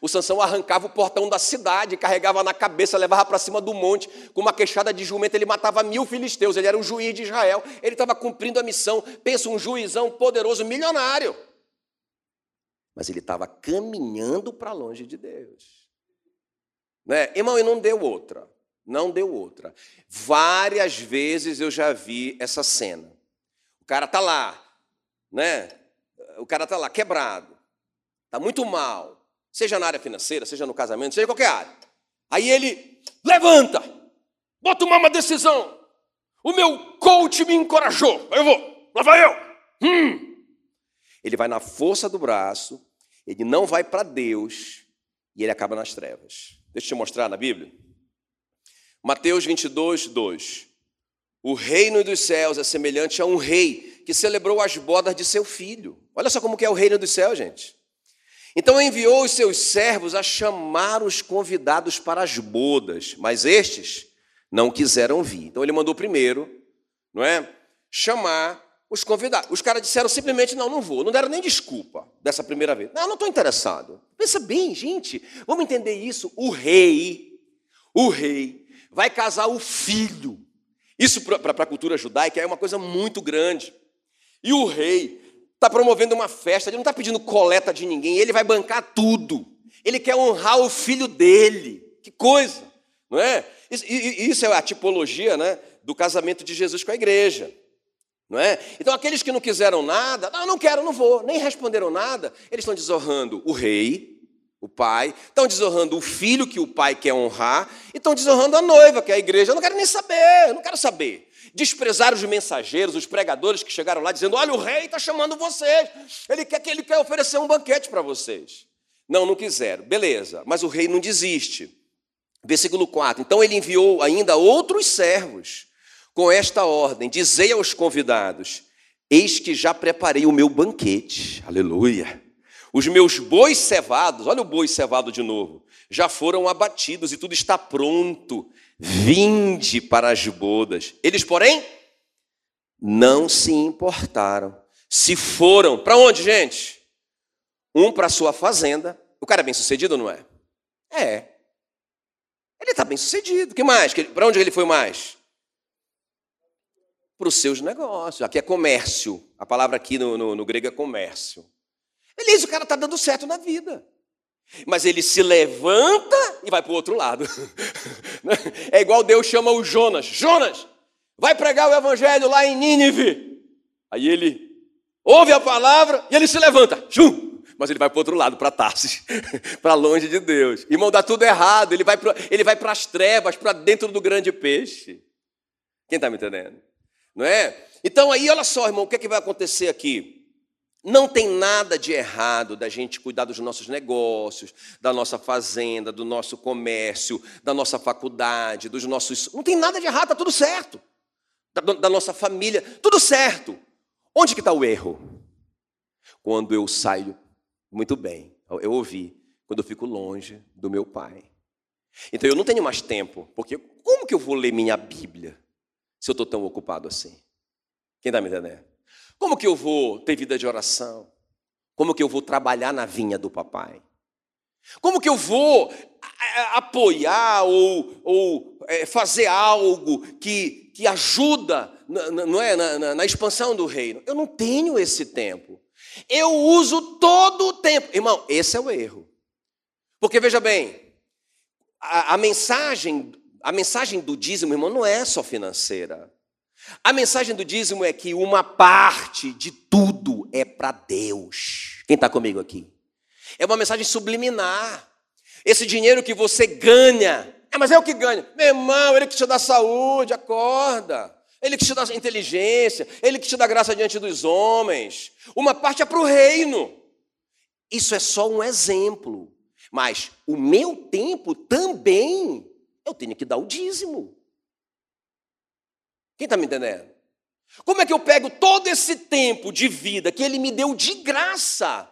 O Sansão arrancava o portão da cidade, carregava na cabeça, levava para cima do monte, com uma queixada de jumento, ele matava mil filisteus, ele era um juiz de Israel, ele estava cumprindo a missão. Pensa, um juizão poderoso, milionário. Mas ele estava caminhando para longe de Deus. Né? Irmão, e não deu outra. Não deu outra. Várias vezes eu já vi essa cena. O cara está lá, né? O cara está lá, quebrado está muito mal, seja na área financeira, seja no casamento, seja em qualquer área. Aí ele levanta, bota uma decisão. O meu coach me encorajou, eu vou, lá vai eu. Hum. Ele vai na força do braço, ele não vai para Deus e ele acaba nas trevas. Deixa eu te mostrar na Bíblia. Mateus 22, 2. O reino dos céus é semelhante a um rei que celebrou as bodas de seu filho. Olha só como que é o reino dos céus, gente. Então enviou os seus servos a chamar os convidados para as bodas, mas estes não quiseram vir. Então ele mandou primeiro, não é? Chamar os convidados. Os caras disseram simplesmente: não, não vou. Não deram nem desculpa dessa primeira vez. Não, não estou interessado. Pensa bem, gente. Vamos entender isso. O rei, o rei, vai casar o filho. Isso para a cultura judaica é uma coisa muito grande. E o rei está promovendo uma festa, ele não está pedindo coleta de ninguém, ele vai bancar tudo. Ele quer honrar o filho dele. Que coisa, não é? Isso é a tipologia né, do casamento de Jesus com a igreja. Não é? Então, aqueles que não quiseram nada, não, não quero, não vou, nem responderam nada, eles estão desonrando o rei, o pai, estão desonrando o filho que o pai quer honrar, e estão desonrando a noiva, que é a igreja. Eu não quero nem saber, eu não quero saber desprezaram os mensageiros, os pregadores que chegaram lá dizendo: Olha, o rei está chamando vocês, ele quer que ele quer oferecer um banquete para vocês. Não, não quiseram, beleza, mas o rei não desiste. Versículo 4: Então ele enviou ainda outros servos com esta ordem: Dizei aos convidados: Eis que já preparei o meu banquete, aleluia. Os meus bois cevados, olha o boi cevado de novo, já foram abatidos e tudo está pronto. Vinde para as bodas. Eles, porém, não se importaram. Se foram, para onde, gente? Um para sua fazenda. O cara é bem sucedido não é? É. Ele está bem sucedido. que mais? Para onde ele foi mais? Para os seus negócios. Aqui é comércio. A palavra aqui no, no, no grego é comércio. Beleza, o cara está dando certo na vida. Mas ele se levanta e vai para o outro lado. É igual Deus chama o Jonas: Jonas, vai pregar o evangelho lá em Nínive. Aí ele ouve a palavra e ele se levanta. Chum! Mas ele vai para o outro lado, para Tarsis, para longe de Deus. Irmão, dá tudo errado. Ele vai para, ele vai para as trevas, para dentro do grande peixe. Quem está me entendendo? Não é? Então aí, olha só, irmão, o que, é que vai acontecer aqui? Não tem nada de errado da gente cuidar dos nossos negócios, da nossa fazenda, do nosso comércio, da nossa faculdade, dos nossos. Não tem nada de errado, está tudo certo. Da, da, nossa família, tudo certo. Onde que está o erro? Quando eu saio, muito bem, eu ouvi, quando eu fico longe do meu pai. Então eu não tenho mais tempo, porque como que eu vou ler minha Bíblia se eu estou tão ocupado assim? Quem está me entendendo? Como que eu vou ter vida de oração? Como que eu vou trabalhar na vinha do papai? Como que eu vou apoiar ou, ou é, fazer algo que, que ajuda não é, na, na, na expansão do reino? Eu não tenho esse tempo. Eu uso todo o tempo. Irmão, esse é o erro. Porque veja bem, a, a mensagem, a mensagem do dízimo, irmão, não é só financeira. A mensagem do dízimo é que uma parte de tudo é para Deus. Quem está comigo aqui? É uma mensagem subliminar. Esse dinheiro que você ganha, é, mas é o que ganha. Meu irmão, ele que te dá saúde, acorda. Ele que te dá inteligência, ele que te dá graça diante dos homens. Uma parte é para o reino. Isso é só um exemplo. Mas o meu tempo também eu tenho que dar o dízimo. Quem está me entendendo? Como é que eu pego todo esse tempo de vida que ele me deu de graça?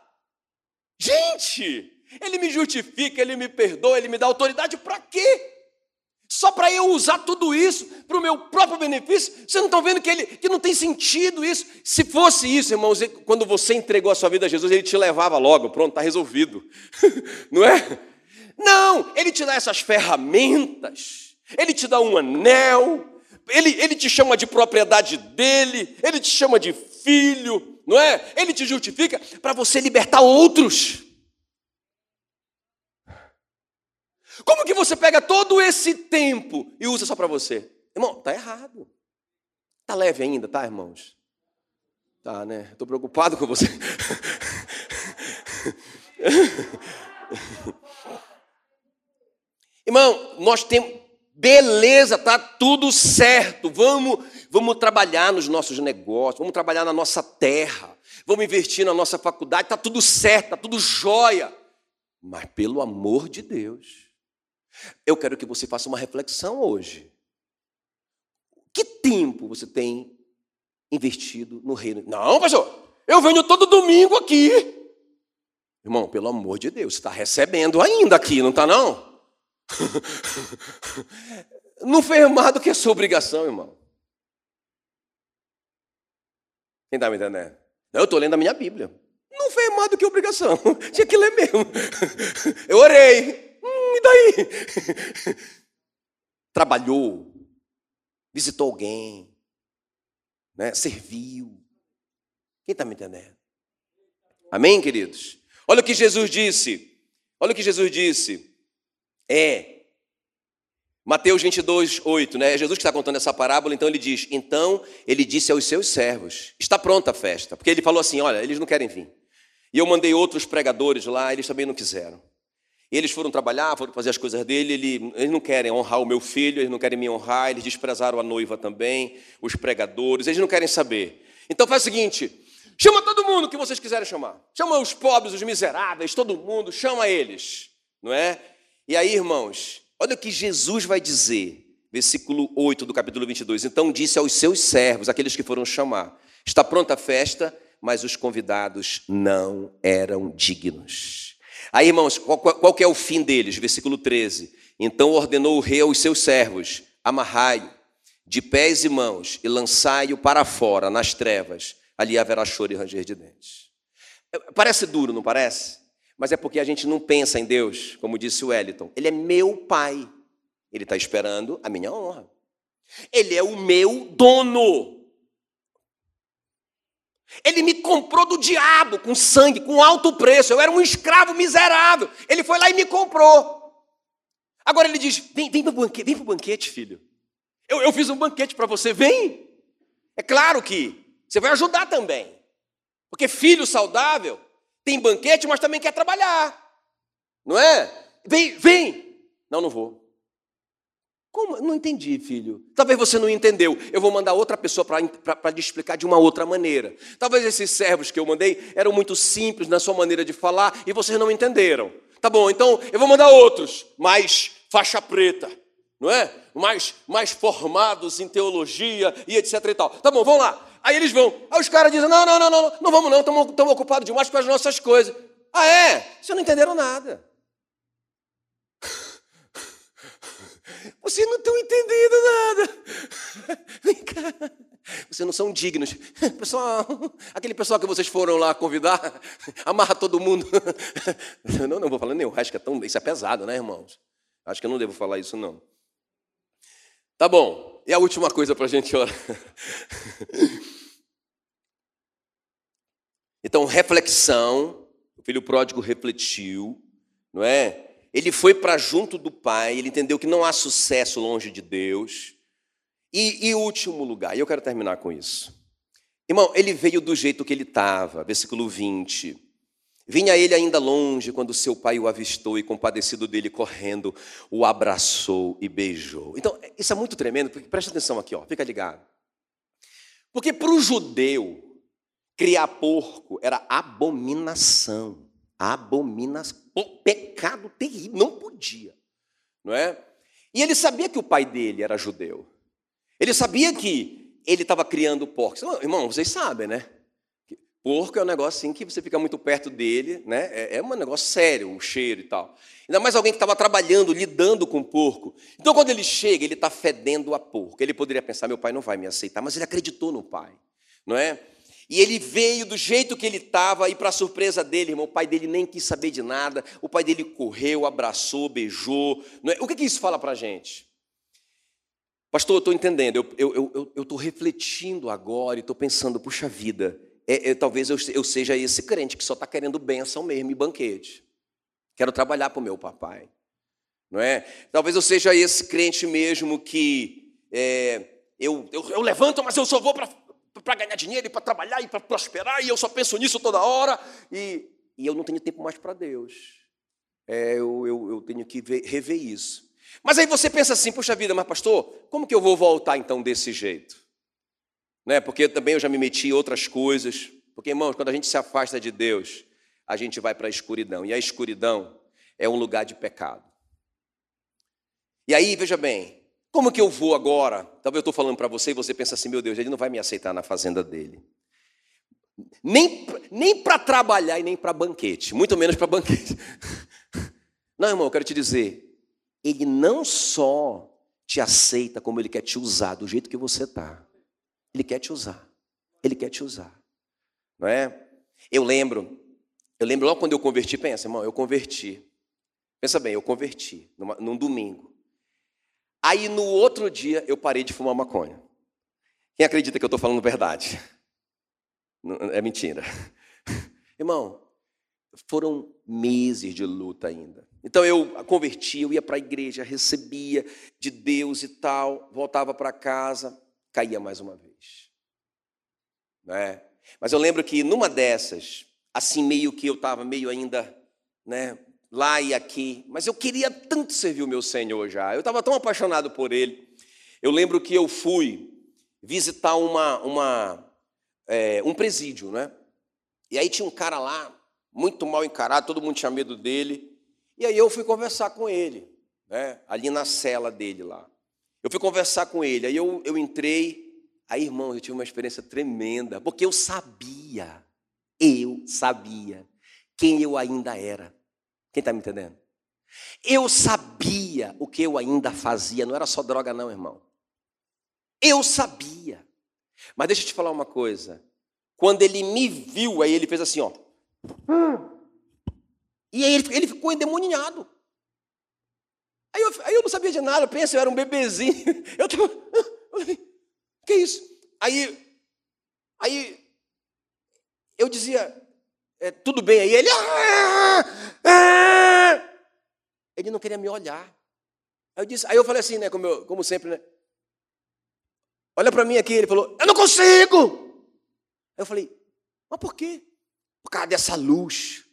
Gente, ele me justifica, ele me perdoa, ele me dá autoridade para quê? Só para eu usar tudo isso para o meu próprio benefício? Vocês não estão vendo que, ele, que não tem sentido isso? Se fosse isso, irmãos, quando você entregou a sua vida a Jesus, ele te levava logo, pronto, está resolvido. não é? Não, ele te dá essas ferramentas, ele te dá um anel, ele, ele te chama de propriedade dele, ele te chama de filho, não é? Ele te justifica para você libertar outros. Como que você pega todo esse tempo e usa só para você? Irmão, tá errado. Tá leve ainda, tá, irmãos? Tá, né? Estou preocupado com você. Irmão, nós temos beleza, tá tudo certo. Vamos, vamos trabalhar nos nossos negócios, vamos trabalhar na nossa terra, vamos investir na nossa faculdade, tá tudo certo, tá tudo jóia. Mas pelo amor de Deus, eu quero que você faça uma reflexão hoje. Que tempo você tem investido no reino? Não, pastor, eu venho todo domingo aqui. Irmão, pelo amor de Deus, você está recebendo ainda aqui, não está não? não fez mais do que a sua obrigação, irmão. Quem está me entendendo? Eu estou lendo a minha Bíblia. Não fez mais do que obrigação. Tinha que ler mesmo. Eu orei. Hum, e daí? Trabalhou, visitou alguém, né? serviu. Quem está me entendendo? Amém, queridos? Olha o que Jesus disse. Olha o que Jesus disse. É. Mateus 22, 8, né? É Jesus que está contando essa parábola, então ele diz: Então ele disse aos seus servos: Está pronta a festa. Porque ele falou assim: Olha, eles não querem vir. E eu mandei outros pregadores lá, eles também não quiseram. Eles foram trabalhar, foram fazer as coisas dele, ele, eles não querem honrar o meu filho, eles não querem me honrar, eles desprezaram a noiva também, os pregadores, eles não querem saber. Então faz o seguinte: chama todo mundo que vocês quiserem chamar. Chama os pobres, os miseráveis, todo mundo, chama eles, não é? E aí, irmãos, olha o que Jesus vai dizer, versículo 8 do capítulo 22. Então disse aos seus servos, aqueles que foram chamar: Está pronta a festa, mas os convidados não eram dignos. Aí, irmãos, qual, qual é o fim deles? Versículo 13. Então ordenou o rei aos seus servos: amarrai-o de pés e mãos e lançai-o para fora, nas trevas. Ali haverá choro e ranger de dentes. É, parece duro, não parece? Mas é porque a gente não pensa em Deus, como disse o Wellington. Ele é meu pai. Ele está esperando a minha honra. Ele é o meu dono. Ele me comprou do diabo com sangue, com alto preço. Eu era um escravo miserável. Ele foi lá e me comprou. Agora ele diz: vem, vem para o banquete, banquete, filho. Eu, eu fiz um banquete para você, vem. É claro que você vai ajudar também. Porque filho saudável tem banquete, mas também quer trabalhar. Não é? Vem, vem. Não, não vou. Como? Não entendi, filho. Talvez você não entendeu. Eu vou mandar outra pessoa para te explicar de uma outra maneira. Talvez esses servos que eu mandei eram muito simples na sua maneira de falar e vocês não entenderam. Tá bom, então eu vou mandar outros, mais faixa preta, não é? Mais, mais formados em teologia e etc e tal. Tá bom, vamos lá. Aí eles vão. Aí os caras dizem: não, não, não, não, não vamos não, estamos ocupados demais com as nossas coisas. Ah, é? Vocês não entenderam nada. Vocês não estão entendendo nada. Vem cá. Vocês não são dignos. Pessoal, aquele pessoal que vocês foram lá convidar, amarra todo mundo. Não, não vou falar nem, acho que é tão, isso é pesado, né, irmãos? Acho que eu não devo falar isso, não. Tá bom. E a última coisa para a gente orar. Então, reflexão. O filho pródigo refletiu, não é? Ele foi para junto do Pai, ele entendeu que não há sucesso longe de Deus. E, e último lugar, e eu quero terminar com isso. Irmão, ele veio do jeito que ele estava, versículo 20. Vinha ele ainda longe quando seu pai o avistou e, compadecido dele, correndo, o abraçou e beijou. Então, isso é muito tremendo, porque presta atenção aqui, ó, fica ligado. Porque para o judeu, criar porco era abominação. Abominação pecado terrível, não podia, não é? E ele sabia que o pai dele era judeu. Ele sabia que ele estava criando porcos. Irmão, vocês sabem, né? Porco é um negócio assim que você fica muito perto dele, né? É, é um negócio sério, o cheiro e tal. Ainda mais alguém que estava trabalhando, lidando com porco. Então, quando ele chega, ele está fedendo a porco. Ele poderia pensar: meu pai não vai me aceitar, mas ele acreditou no pai, não é? E ele veio do jeito que ele estava, e para surpresa dele, irmão, o pai dele nem quis saber de nada. O pai dele correu, abraçou, beijou. É? O que, que isso fala para a gente? Pastor, eu estou entendendo, eu estou eu, eu, eu refletindo agora e estou pensando, puxa vida, é, é, talvez eu, eu seja esse crente que só está querendo bênção mesmo e banquete. Quero trabalhar para o meu papai. Não é? Talvez eu seja esse crente mesmo que é, eu, eu, eu, levanto, mas eu só vou para ganhar dinheiro e para trabalhar e para prosperar, e eu só penso nisso toda hora, e, e eu não tenho tempo mais para Deus. É, eu, eu, eu tenho que ver, rever isso. Mas aí você pensa assim, puxa vida, mas pastor, como que eu vou voltar então desse jeito? Né? Porque também eu já me meti em outras coisas. Porque, irmãos, quando a gente se afasta de Deus, a gente vai para a escuridão. E a escuridão é um lugar de pecado. E aí, veja bem, como que eu vou agora? Talvez eu estou falando para você e você pensa assim, meu Deus, ele não vai me aceitar na fazenda dele. Nem, nem para trabalhar e nem para banquete, muito menos para banquete. Não, irmão, eu quero te dizer, ele não só te aceita, como ele quer te usar do jeito que você está. Ele quer te usar. Ele quer te usar. Não é? Eu lembro, eu lembro logo quando eu converti, pensa, irmão, eu converti. Pensa bem, eu converti numa, num domingo. Aí no outro dia eu parei de fumar maconha. Quem acredita que eu estou falando verdade? É mentira. Irmão, foram meses de luta ainda. Então eu convertia, eu ia para a igreja, recebia de Deus e tal, voltava para casa, caía mais uma vez. Né? Mas eu lembro que numa dessas, assim meio que eu estava meio ainda, né, lá e aqui, mas eu queria tanto servir o meu Senhor já. Eu estava tão apaixonado por Ele. Eu lembro que eu fui visitar uma, uma é, um presídio, né? E aí tinha um cara lá muito mal encarado, todo mundo tinha medo dele. E aí eu fui conversar com ele, né, ali na cela dele lá. Eu fui conversar com ele, aí eu, eu entrei, aí, irmão, eu tive uma experiência tremenda, porque eu sabia, eu sabia quem eu ainda era. Quem está me entendendo? Eu sabia o que eu ainda fazia, não era só droga, não, irmão. Eu sabia. Mas deixa eu te falar uma coisa. Quando ele me viu, aí ele fez assim, ó. E aí ele, ele ficou endemoniado. Aí eu, aí eu não sabia de nada, pensa, eu era um bebezinho. Eu tava, que isso? Aí, aí eu dizia, é, tudo bem. Aí ele, ah. ele não queria me olhar. Aí eu, disse, aí eu falei assim, né, como, eu, como sempre, né? Olha para mim aqui. Ele falou, eu não consigo. Aí eu falei, mas por quê? Por causa dessa luz.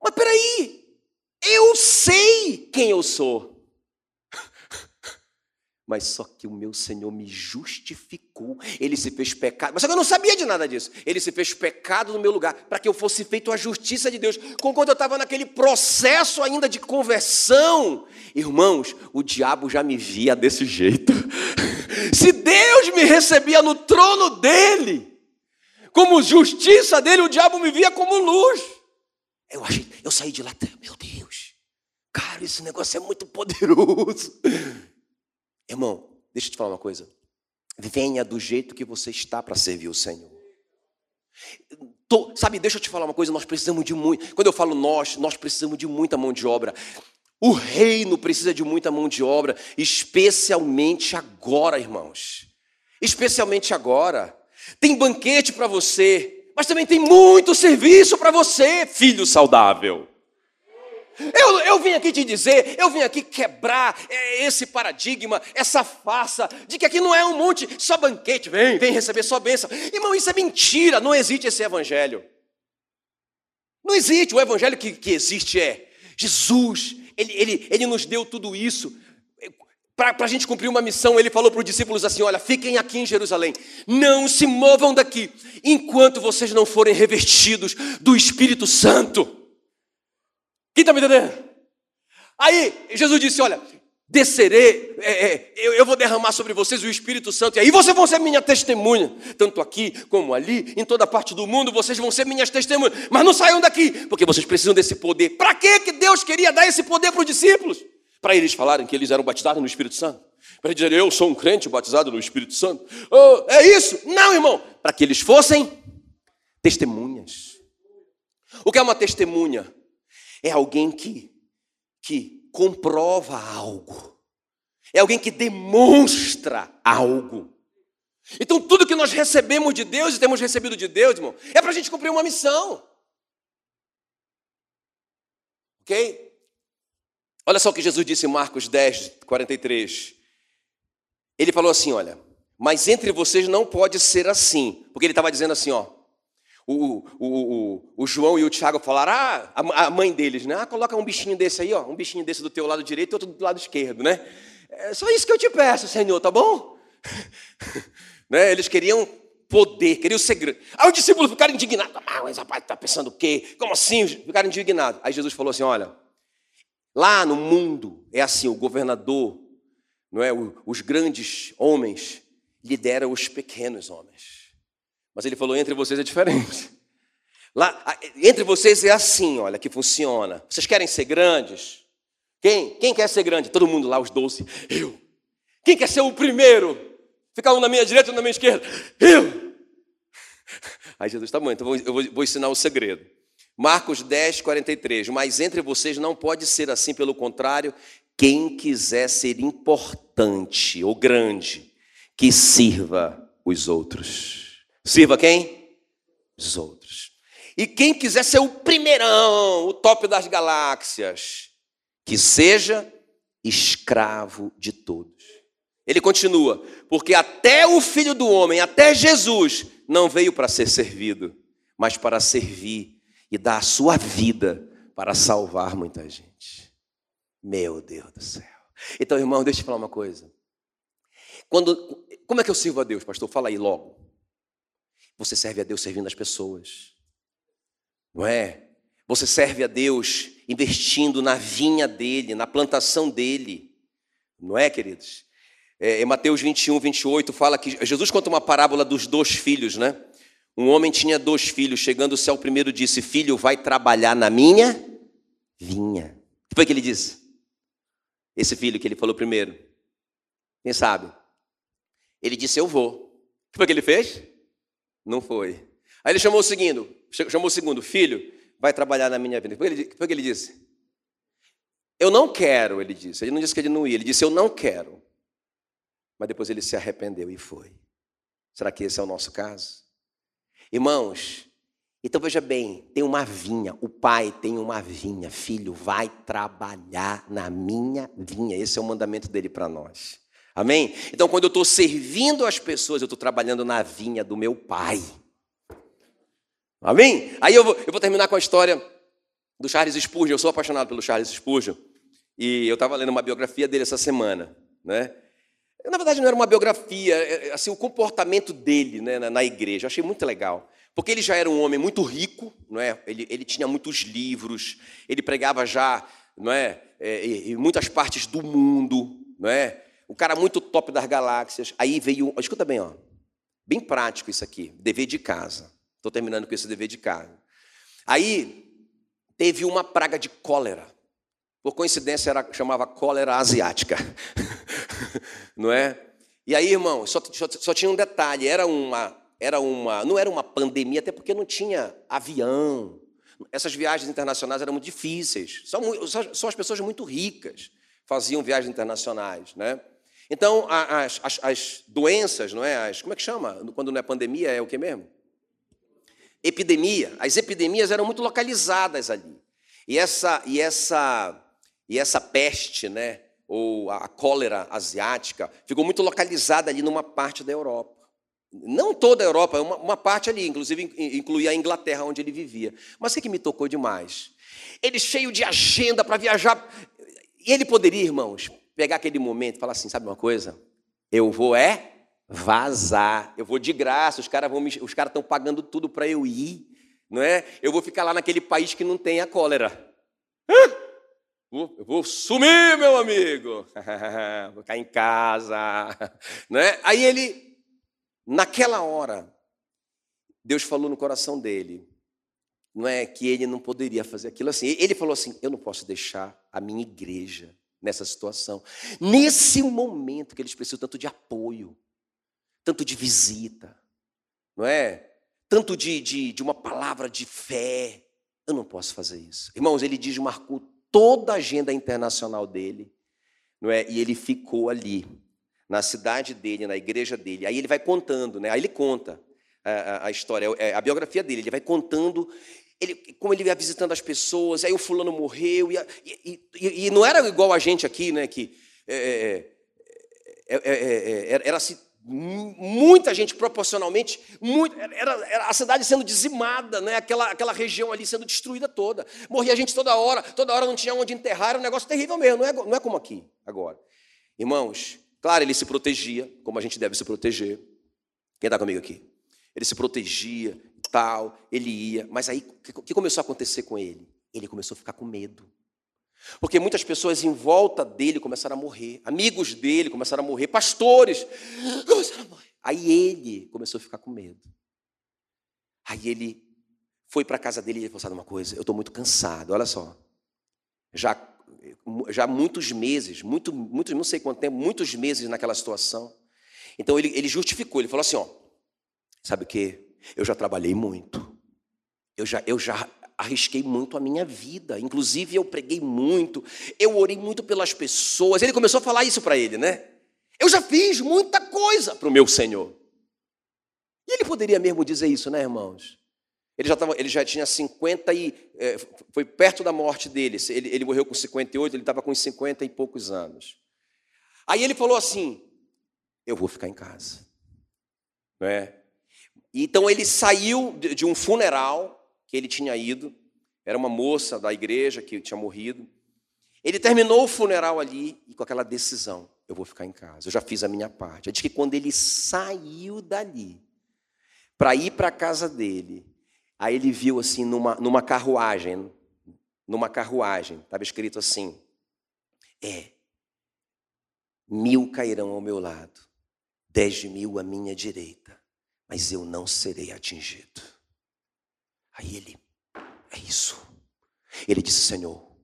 Mas peraí, eu sei quem eu sou. Mas só que o meu Senhor me justificou. Ele se fez pecado. Mas só que eu não sabia de nada disso. Ele se fez pecado no meu lugar para que eu fosse feito a justiça de Deus. Quando eu estava naquele processo ainda de conversão, irmãos, o diabo já me via desse jeito. Se Deus me recebia no trono dele, como justiça dele, o diabo me via como luz. Eu, achei, eu saí de lá, meu Deus, cara, esse negócio é muito poderoso. Irmão, deixa eu te falar uma coisa. Venha do jeito que você está para servir o Senhor. Tô, sabe, deixa eu te falar uma coisa, nós precisamos de muito. Quando eu falo nós, nós precisamos de muita mão de obra. O reino precisa de muita mão de obra, especialmente agora, irmãos. Especialmente agora. Tem banquete para você, mas também tem muito serviço para você, filho saudável. Eu, eu vim aqui te dizer, eu vim aqui quebrar é, esse paradigma, essa farsa, de que aqui não é um monte, só banquete, vem, vem receber só bênção. Irmão, isso é mentira, não existe esse evangelho. Não existe, o evangelho que, que existe é Jesus ele, ele, ele nos deu tudo isso. Para a gente cumprir uma missão, ele falou para os discípulos assim: Olha, fiquem aqui em Jerusalém, não se movam daqui, enquanto vocês não forem revestidos do Espírito Santo. Quem está me entendendo? Aí Jesus disse: Olha, descerei, é, é, eu, eu, vou derramar sobre vocês o Espírito Santo, e aí vocês vão ser minha testemunha, tanto aqui como ali, em toda parte do mundo, vocês vão ser minhas testemunhas, mas não saiam daqui, porque vocês precisam desse poder. Para que que Deus queria dar esse poder para os discípulos? Para eles falarem que eles eram batizados no Espírito Santo? Para dizerem, eu sou um crente batizado no Espírito Santo? Oh, é isso? Não, irmão, para que eles fossem testemunhas. O que é uma testemunha? É alguém que, que comprova algo, é alguém que demonstra algo. Então, tudo que nós recebemos de Deus e temos recebido de Deus, irmão, é para a gente cumprir uma missão. Ok? Olha só o que Jesus disse em Marcos 10, 43. Ele falou assim: olha, mas entre vocês não pode ser assim. Porque ele estava dizendo assim, ó. O, o, o, o, João e o Tiago falaram, ah, a, mãe deles, né? Ah, coloca um bichinho desse aí, ó, um bichinho desse do teu lado direito e outro do lado esquerdo, né? É só isso que eu te peço, Senhor, tá bom? né? Eles queriam poder, queriam segredo. Aí os discípulos ficaram indignados. Ah, mas rapaz, está pensando o quê? Como assim? Ficaram indignados. Aí Jesus falou assim: olha, lá no mundo é assim, o governador, não é? Os grandes homens lideram os pequenos homens. Mas ele falou: entre vocês é diferente. Lá, entre vocês é assim, olha, que funciona. Vocês querem ser grandes? Quem? Quem quer ser grande? Todo mundo lá, os doze. Eu. Quem quer ser o primeiro? Ficar um na minha direita e um na minha esquerda. Eu. Aí Jesus, tá bom, então eu vou ensinar o segredo. Marcos 10, 43. Mas entre vocês não pode ser assim, pelo contrário, quem quiser ser importante ou grande, que sirva os outros. Sirva quem? Os outros. E quem quiser ser o primeirão, o top das galáxias, que seja escravo de todos. Ele continua, porque até o filho do homem, até Jesus, não veio para ser servido, mas para servir e dar a sua vida para salvar muita gente. Meu Deus do céu. Então, irmão, deixa eu falar uma coisa. Quando, como é que eu sirvo a Deus, pastor? Fala aí logo. Você serve a Deus servindo as pessoas, não é? Você serve a Deus investindo na vinha dele, na plantação dele, não é, queridos? É, em Mateus 21, 28, fala que Jesus conta uma parábola dos dois filhos, né? Um homem tinha dois filhos, chegando o céu, o primeiro disse: Filho, vai trabalhar na minha vinha. O que foi que ele disse? Esse filho que ele falou primeiro. Quem sabe? Ele disse: Eu vou. O que foi que ele fez? Não foi. Aí ele chamou o segundo, chamou o segundo, filho, vai trabalhar na minha vida. O que foi que ele disse? Eu não quero, ele disse. Ele não disse que ele não ia, ele disse, eu não quero. Mas depois ele se arrependeu e foi. Será que esse é o nosso caso? Irmãos, então veja bem, tem uma vinha, o pai tem uma vinha, filho, vai trabalhar na minha vinha. Esse é o mandamento dele para nós. Amém? Então, quando eu estou servindo as pessoas, eu estou trabalhando na vinha do meu pai. Amém? Aí eu vou, eu vou terminar com a história do Charles Spurgeon. Eu sou apaixonado pelo Charles Spurgeon. E eu estava lendo uma biografia dele essa semana. Né? Na verdade, não era uma biografia, é, é, assim, o comportamento dele né, na, na igreja. Eu achei muito legal. Porque ele já era um homem muito rico, não é? ele, ele tinha muitos livros, ele pregava já não é? é em muitas partes do mundo. Não é? O cara muito top das galáxias. Aí veio, escuta bem, ó, bem prático isso aqui, dever de casa. Estou terminando com esse dever de casa. Aí teve uma praga de cólera. Por coincidência, era, chamava cólera asiática. não é? E aí, irmão, só, só, só, tinha um detalhe: era uma, era uma, não era uma pandemia, até porque não tinha avião. Essas viagens internacionais eram muito difíceis. Só, só, só as pessoas muito ricas faziam viagens internacionais, né? Então, as, as, as, doenças, não é? As, como é que chama? Quando não é pandemia, é o que mesmo? Epidemia. As epidemias eram muito localizadas ali. E essa, e essa, e essa peste, né? Ou a cólera asiática, ficou muito localizada ali numa parte da Europa. Não toda a Europa, uma, uma parte ali, inclusive incluía a Inglaterra, onde ele vivia. Mas o que me tocou demais? Ele cheio de agenda para viajar. E ele poderia, irmãos, pegar aquele momento e falar assim: sabe uma coisa? Eu vou é vazar, eu vou de graça, os caras estão pagando tudo para eu ir, não é? Eu vou ficar lá naquele país que não tem a cólera. Eu vou sumir, meu amigo. vou ficar em casa. Né? Aí ele, naquela hora, Deus falou no coração dele, não é que ele não poderia fazer aquilo assim. Ele falou assim: Eu não posso deixar a minha igreja nessa situação. Nesse momento que eles precisam tanto de apoio, tanto de visita, não é? Tanto de, de, de uma palavra de fé. Eu não posso fazer isso. Irmãos, ele desmarcou toda a agenda internacional dele, não é? E ele ficou ali, na cidade dele, na igreja dele. Aí ele vai contando, né? Aí ele conta a, a, a história, é, a biografia dele. Ele vai contando ele, como ele ia visitando as pessoas, aí o fulano morreu, e, e, e, e não era igual a gente aqui, né? Que é, é, é, era assim, muita gente proporcionalmente, muito, era, era, a cidade sendo dizimada, né? aquela, aquela região ali sendo destruída toda. Morria gente toda hora, toda hora não tinha onde enterrar, era um negócio terrível mesmo, não é, não é como aqui agora. Irmãos, claro, ele se protegia, como a gente deve se proteger. Quem está comigo aqui? Ele se protegia, tal, ele ia. Mas aí, o que começou a acontecer com ele? Ele começou a ficar com medo. Porque muitas pessoas em volta dele começaram a morrer, amigos dele começaram a morrer, pastores começaram a morrer. Aí ele começou a ficar com medo. Aí ele foi para a casa dele e falou: Sabe uma coisa? Eu estou muito cansado, olha só. Já, já muitos meses, muito, muito, não sei quanto tempo, muitos meses naquela situação. Então ele, ele justificou, ele falou assim: Ó, sabe o que? Eu já trabalhei muito. Eu já, eu já arrisquei muito a minha vida. Inclusive, eu preguei muito. Eu orei muito pelas pessoas. Ele começou a falar isso para ele, né? Eu já fiz muita coisa para o meu Senhor. E ele poderia mesmo dizer isso, né, irmãos? Ele já, tava, ele já tinha 50 e. É, foi perto da morte dele. Ele, ele morreu com 58, ele estava com 50 e poucos anos. Aí ele falou assim: Eu vou ficar em casa. Não é? Então ele saiu de um funeral que ele tinha ido, era uma moça da igreja que tinha morrido. Ele terminou o funeral ali e com aquela decisão: eu vou ficar em casa, eu já fiz a minha parte. Ele diz que quando ele saiu dali para ir para a casa dele, aí ele viu assim numa, numa carruagem, numa carruagem, estava escrito assim: é, mil cairão ao meu lado, dez mil à minha direita mas eu não serei atingido. Aí ele, é isso. Ele disse: Senhor,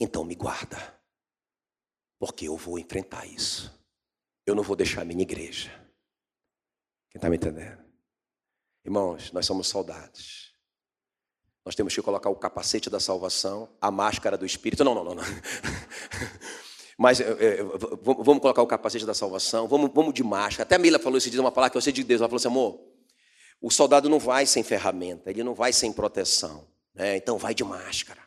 então me guarda, porque eu vou enfrentar isso. Eu não vou deixar a minha igreja. Quem está me entendendo? Irmãos, nós somos soldados. Nós temos que colocar o capacete da salvação, a máscara do Espírito. Não, não, não, não. Mas é, é, vamos colocar o capacete da salvação, vamos, vamos de máscara. Até a Mila falou esse dia uma palavra que eu sei de Deus. Ela falou assim, amor, o soldado não vai sem ferramenta, ele não vai sem proteção. Né? Então vai de máscara.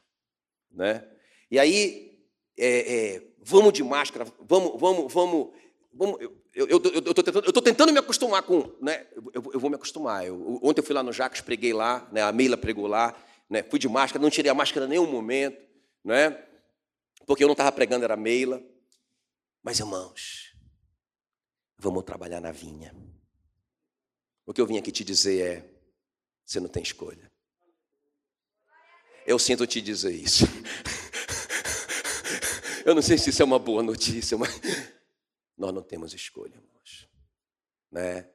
Né? E aí, é, vamos de máscara, vamos, vamos, vamos. vamos eu estou tentando, tentando, me acostumar com. Né? Eu, eu vou me acostumar. Eu, ontem eu fui lá no Jacques, preguei lá, né? a Meila pregou lá, né? fui de máscara, não tirei a máscara em nenhum momento. Né? Porque eu não estava pregando, era Meila. Mas, irmãos, vamos trabalhar na vinha. O que eu vim aqui te dizer é: você não tem escolha. Eu sinto te dizer isso. Eu não sei se isso é uma boa notícia, mas nós não temos escolha, irmãos. Né?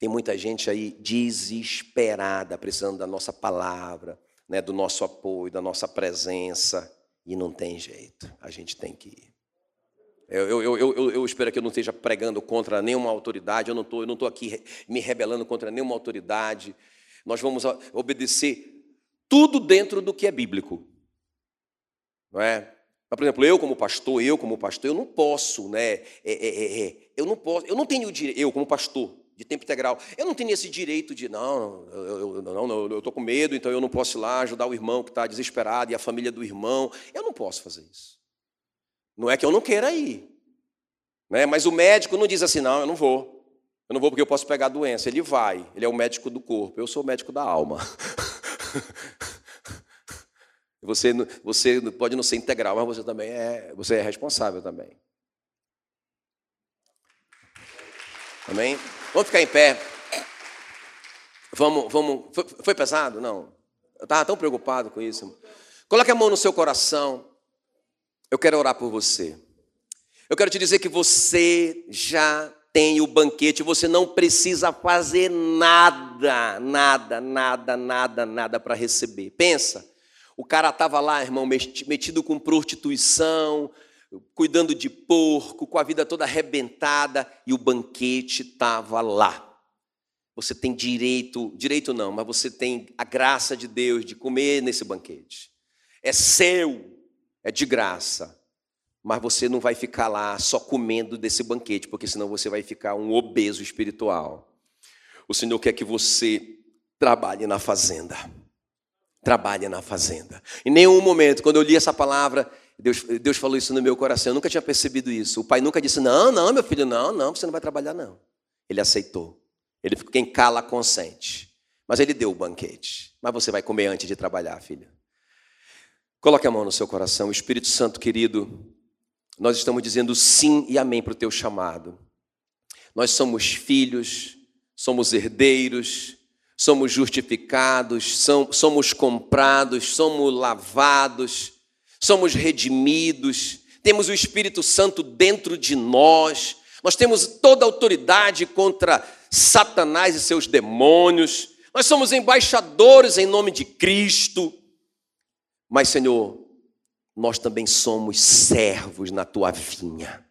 Tem muita gente aí desesperada, precisando da nossa palavra, né, do nosso apoio, da nossa presença. E não tem jeito, a gente tem que ir. Eu, eu, eu, eu, espero que eu não esteja pregando contra nenhuma autoridade, eu não estou eu aqui me rebelando contra nenhuma autoridade. Nós vamos obedecer tudo dentro do que é bíblico. Não é? Mas, por exemplo, eu como pastor, eu como pastor, eu não posso, né? É, é, é, é eu não posso, eu não tenho direito, eu como pastor, de tempo integral. Eu não tenho esse direito de, não, eu, não, não, eu estou com medo, então eu não posso ir lá ajudar o irmão que está desesperado e a família do irmão. Eu não posso fazer isso. Não é que eu não queira ir. Né? Mas o médico não diz assim, não, eu não vou. Eu não vou porque eu posso pegar a doença. Ele vai, ele é o médico do corpo. Eu sou o médico da alma. Você, você pode não ser integral, mas você também é, você é responsável também. Amém? Vamos ficar em pé. Vamos, vamos. Foi, foi pesado? Não. Eu estava tão preocupado com isso. Coloque a mão no seu coração. Eu quero orar por você. Eu quero te dizer que você já tem o banquete, você não precisa fazer nada, nada, nada, nada, nada para receber. Pensa, o cara estava lá, irmão, metido com prostituição, cuidando de porco, com a vida toda arrebentada, e o banquete estava lá. Você tem direito, direito não, mas você tem a graça de Deus de comer nesse banquete. É seu, é de graça. Mas você não vai ficar lá só comendo desse banquete, porque senão você vai ficar um obeso espiritual. O Senhor quer que você trabalhe na fazenda. Trabalhe na fazenda. Em nenhum momento, quando eu li essa palavra, Deus, Deus falou isso no meu coração. Eu nunca tinha percebido isso. O pai nunca disse: Não, não, meu filho, não, não, você não vai trabalhar, não. Ele aceitou. Ele quem cala consente. Mas ele deu o banquete. Mas você vai comer antes de trabalhar, filha. Coloque a mão no seu coração, Espírito Santo querido. Nós estamos dizendo sim e amém para o teu chamado. Nós somos filhos, somos herdeiros, somos justificados, somos comprados, somos lavados, somos redimidos, temos o Espírito Santo dentro de nós, nós temos toda a autoridade contra Satanás e seus demônios, nós somos embaixadores em nome de Cristo. Mas, Senhor, nós também somos servos na tua vinha.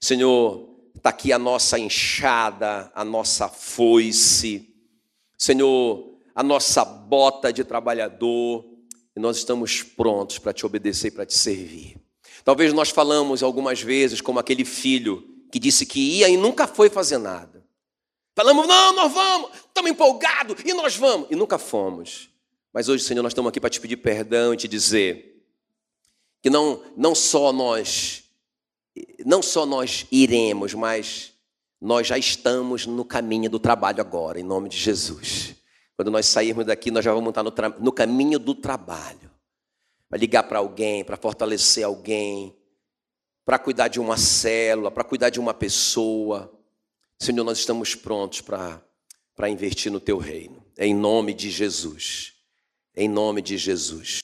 Senhor, está aqui a nossa enxada, a nossa foice, Senhor, a nossa bota de trabalhador, e nós estamos prontos para te obedecer e para te servir. Talvez nós falamos algumas vezes como aquele filho que disse que ia e nunca foi fazer nada. Falamos, não, nós vamos, estamos empolgados e nós vamos, e nunca fomos. Mas hoje, Senhor, nós estamos aqui para te pedir perdão e te dizer que não, não só nós não só nós iremos, mas nós já estamos no caminho do trabalho agora, em nome de Jesus. Quando nós sairmos daqui, nós já vamos estar no, no caminho do trabalho. Para ligar para alguém, para fortalecer alguém, para cuidar de uma célula, para cuidar de uma pessoa. Senhor, nós estamos prontos para, investir no teu reino. Em nome de Jesus. Em nome de Jesus.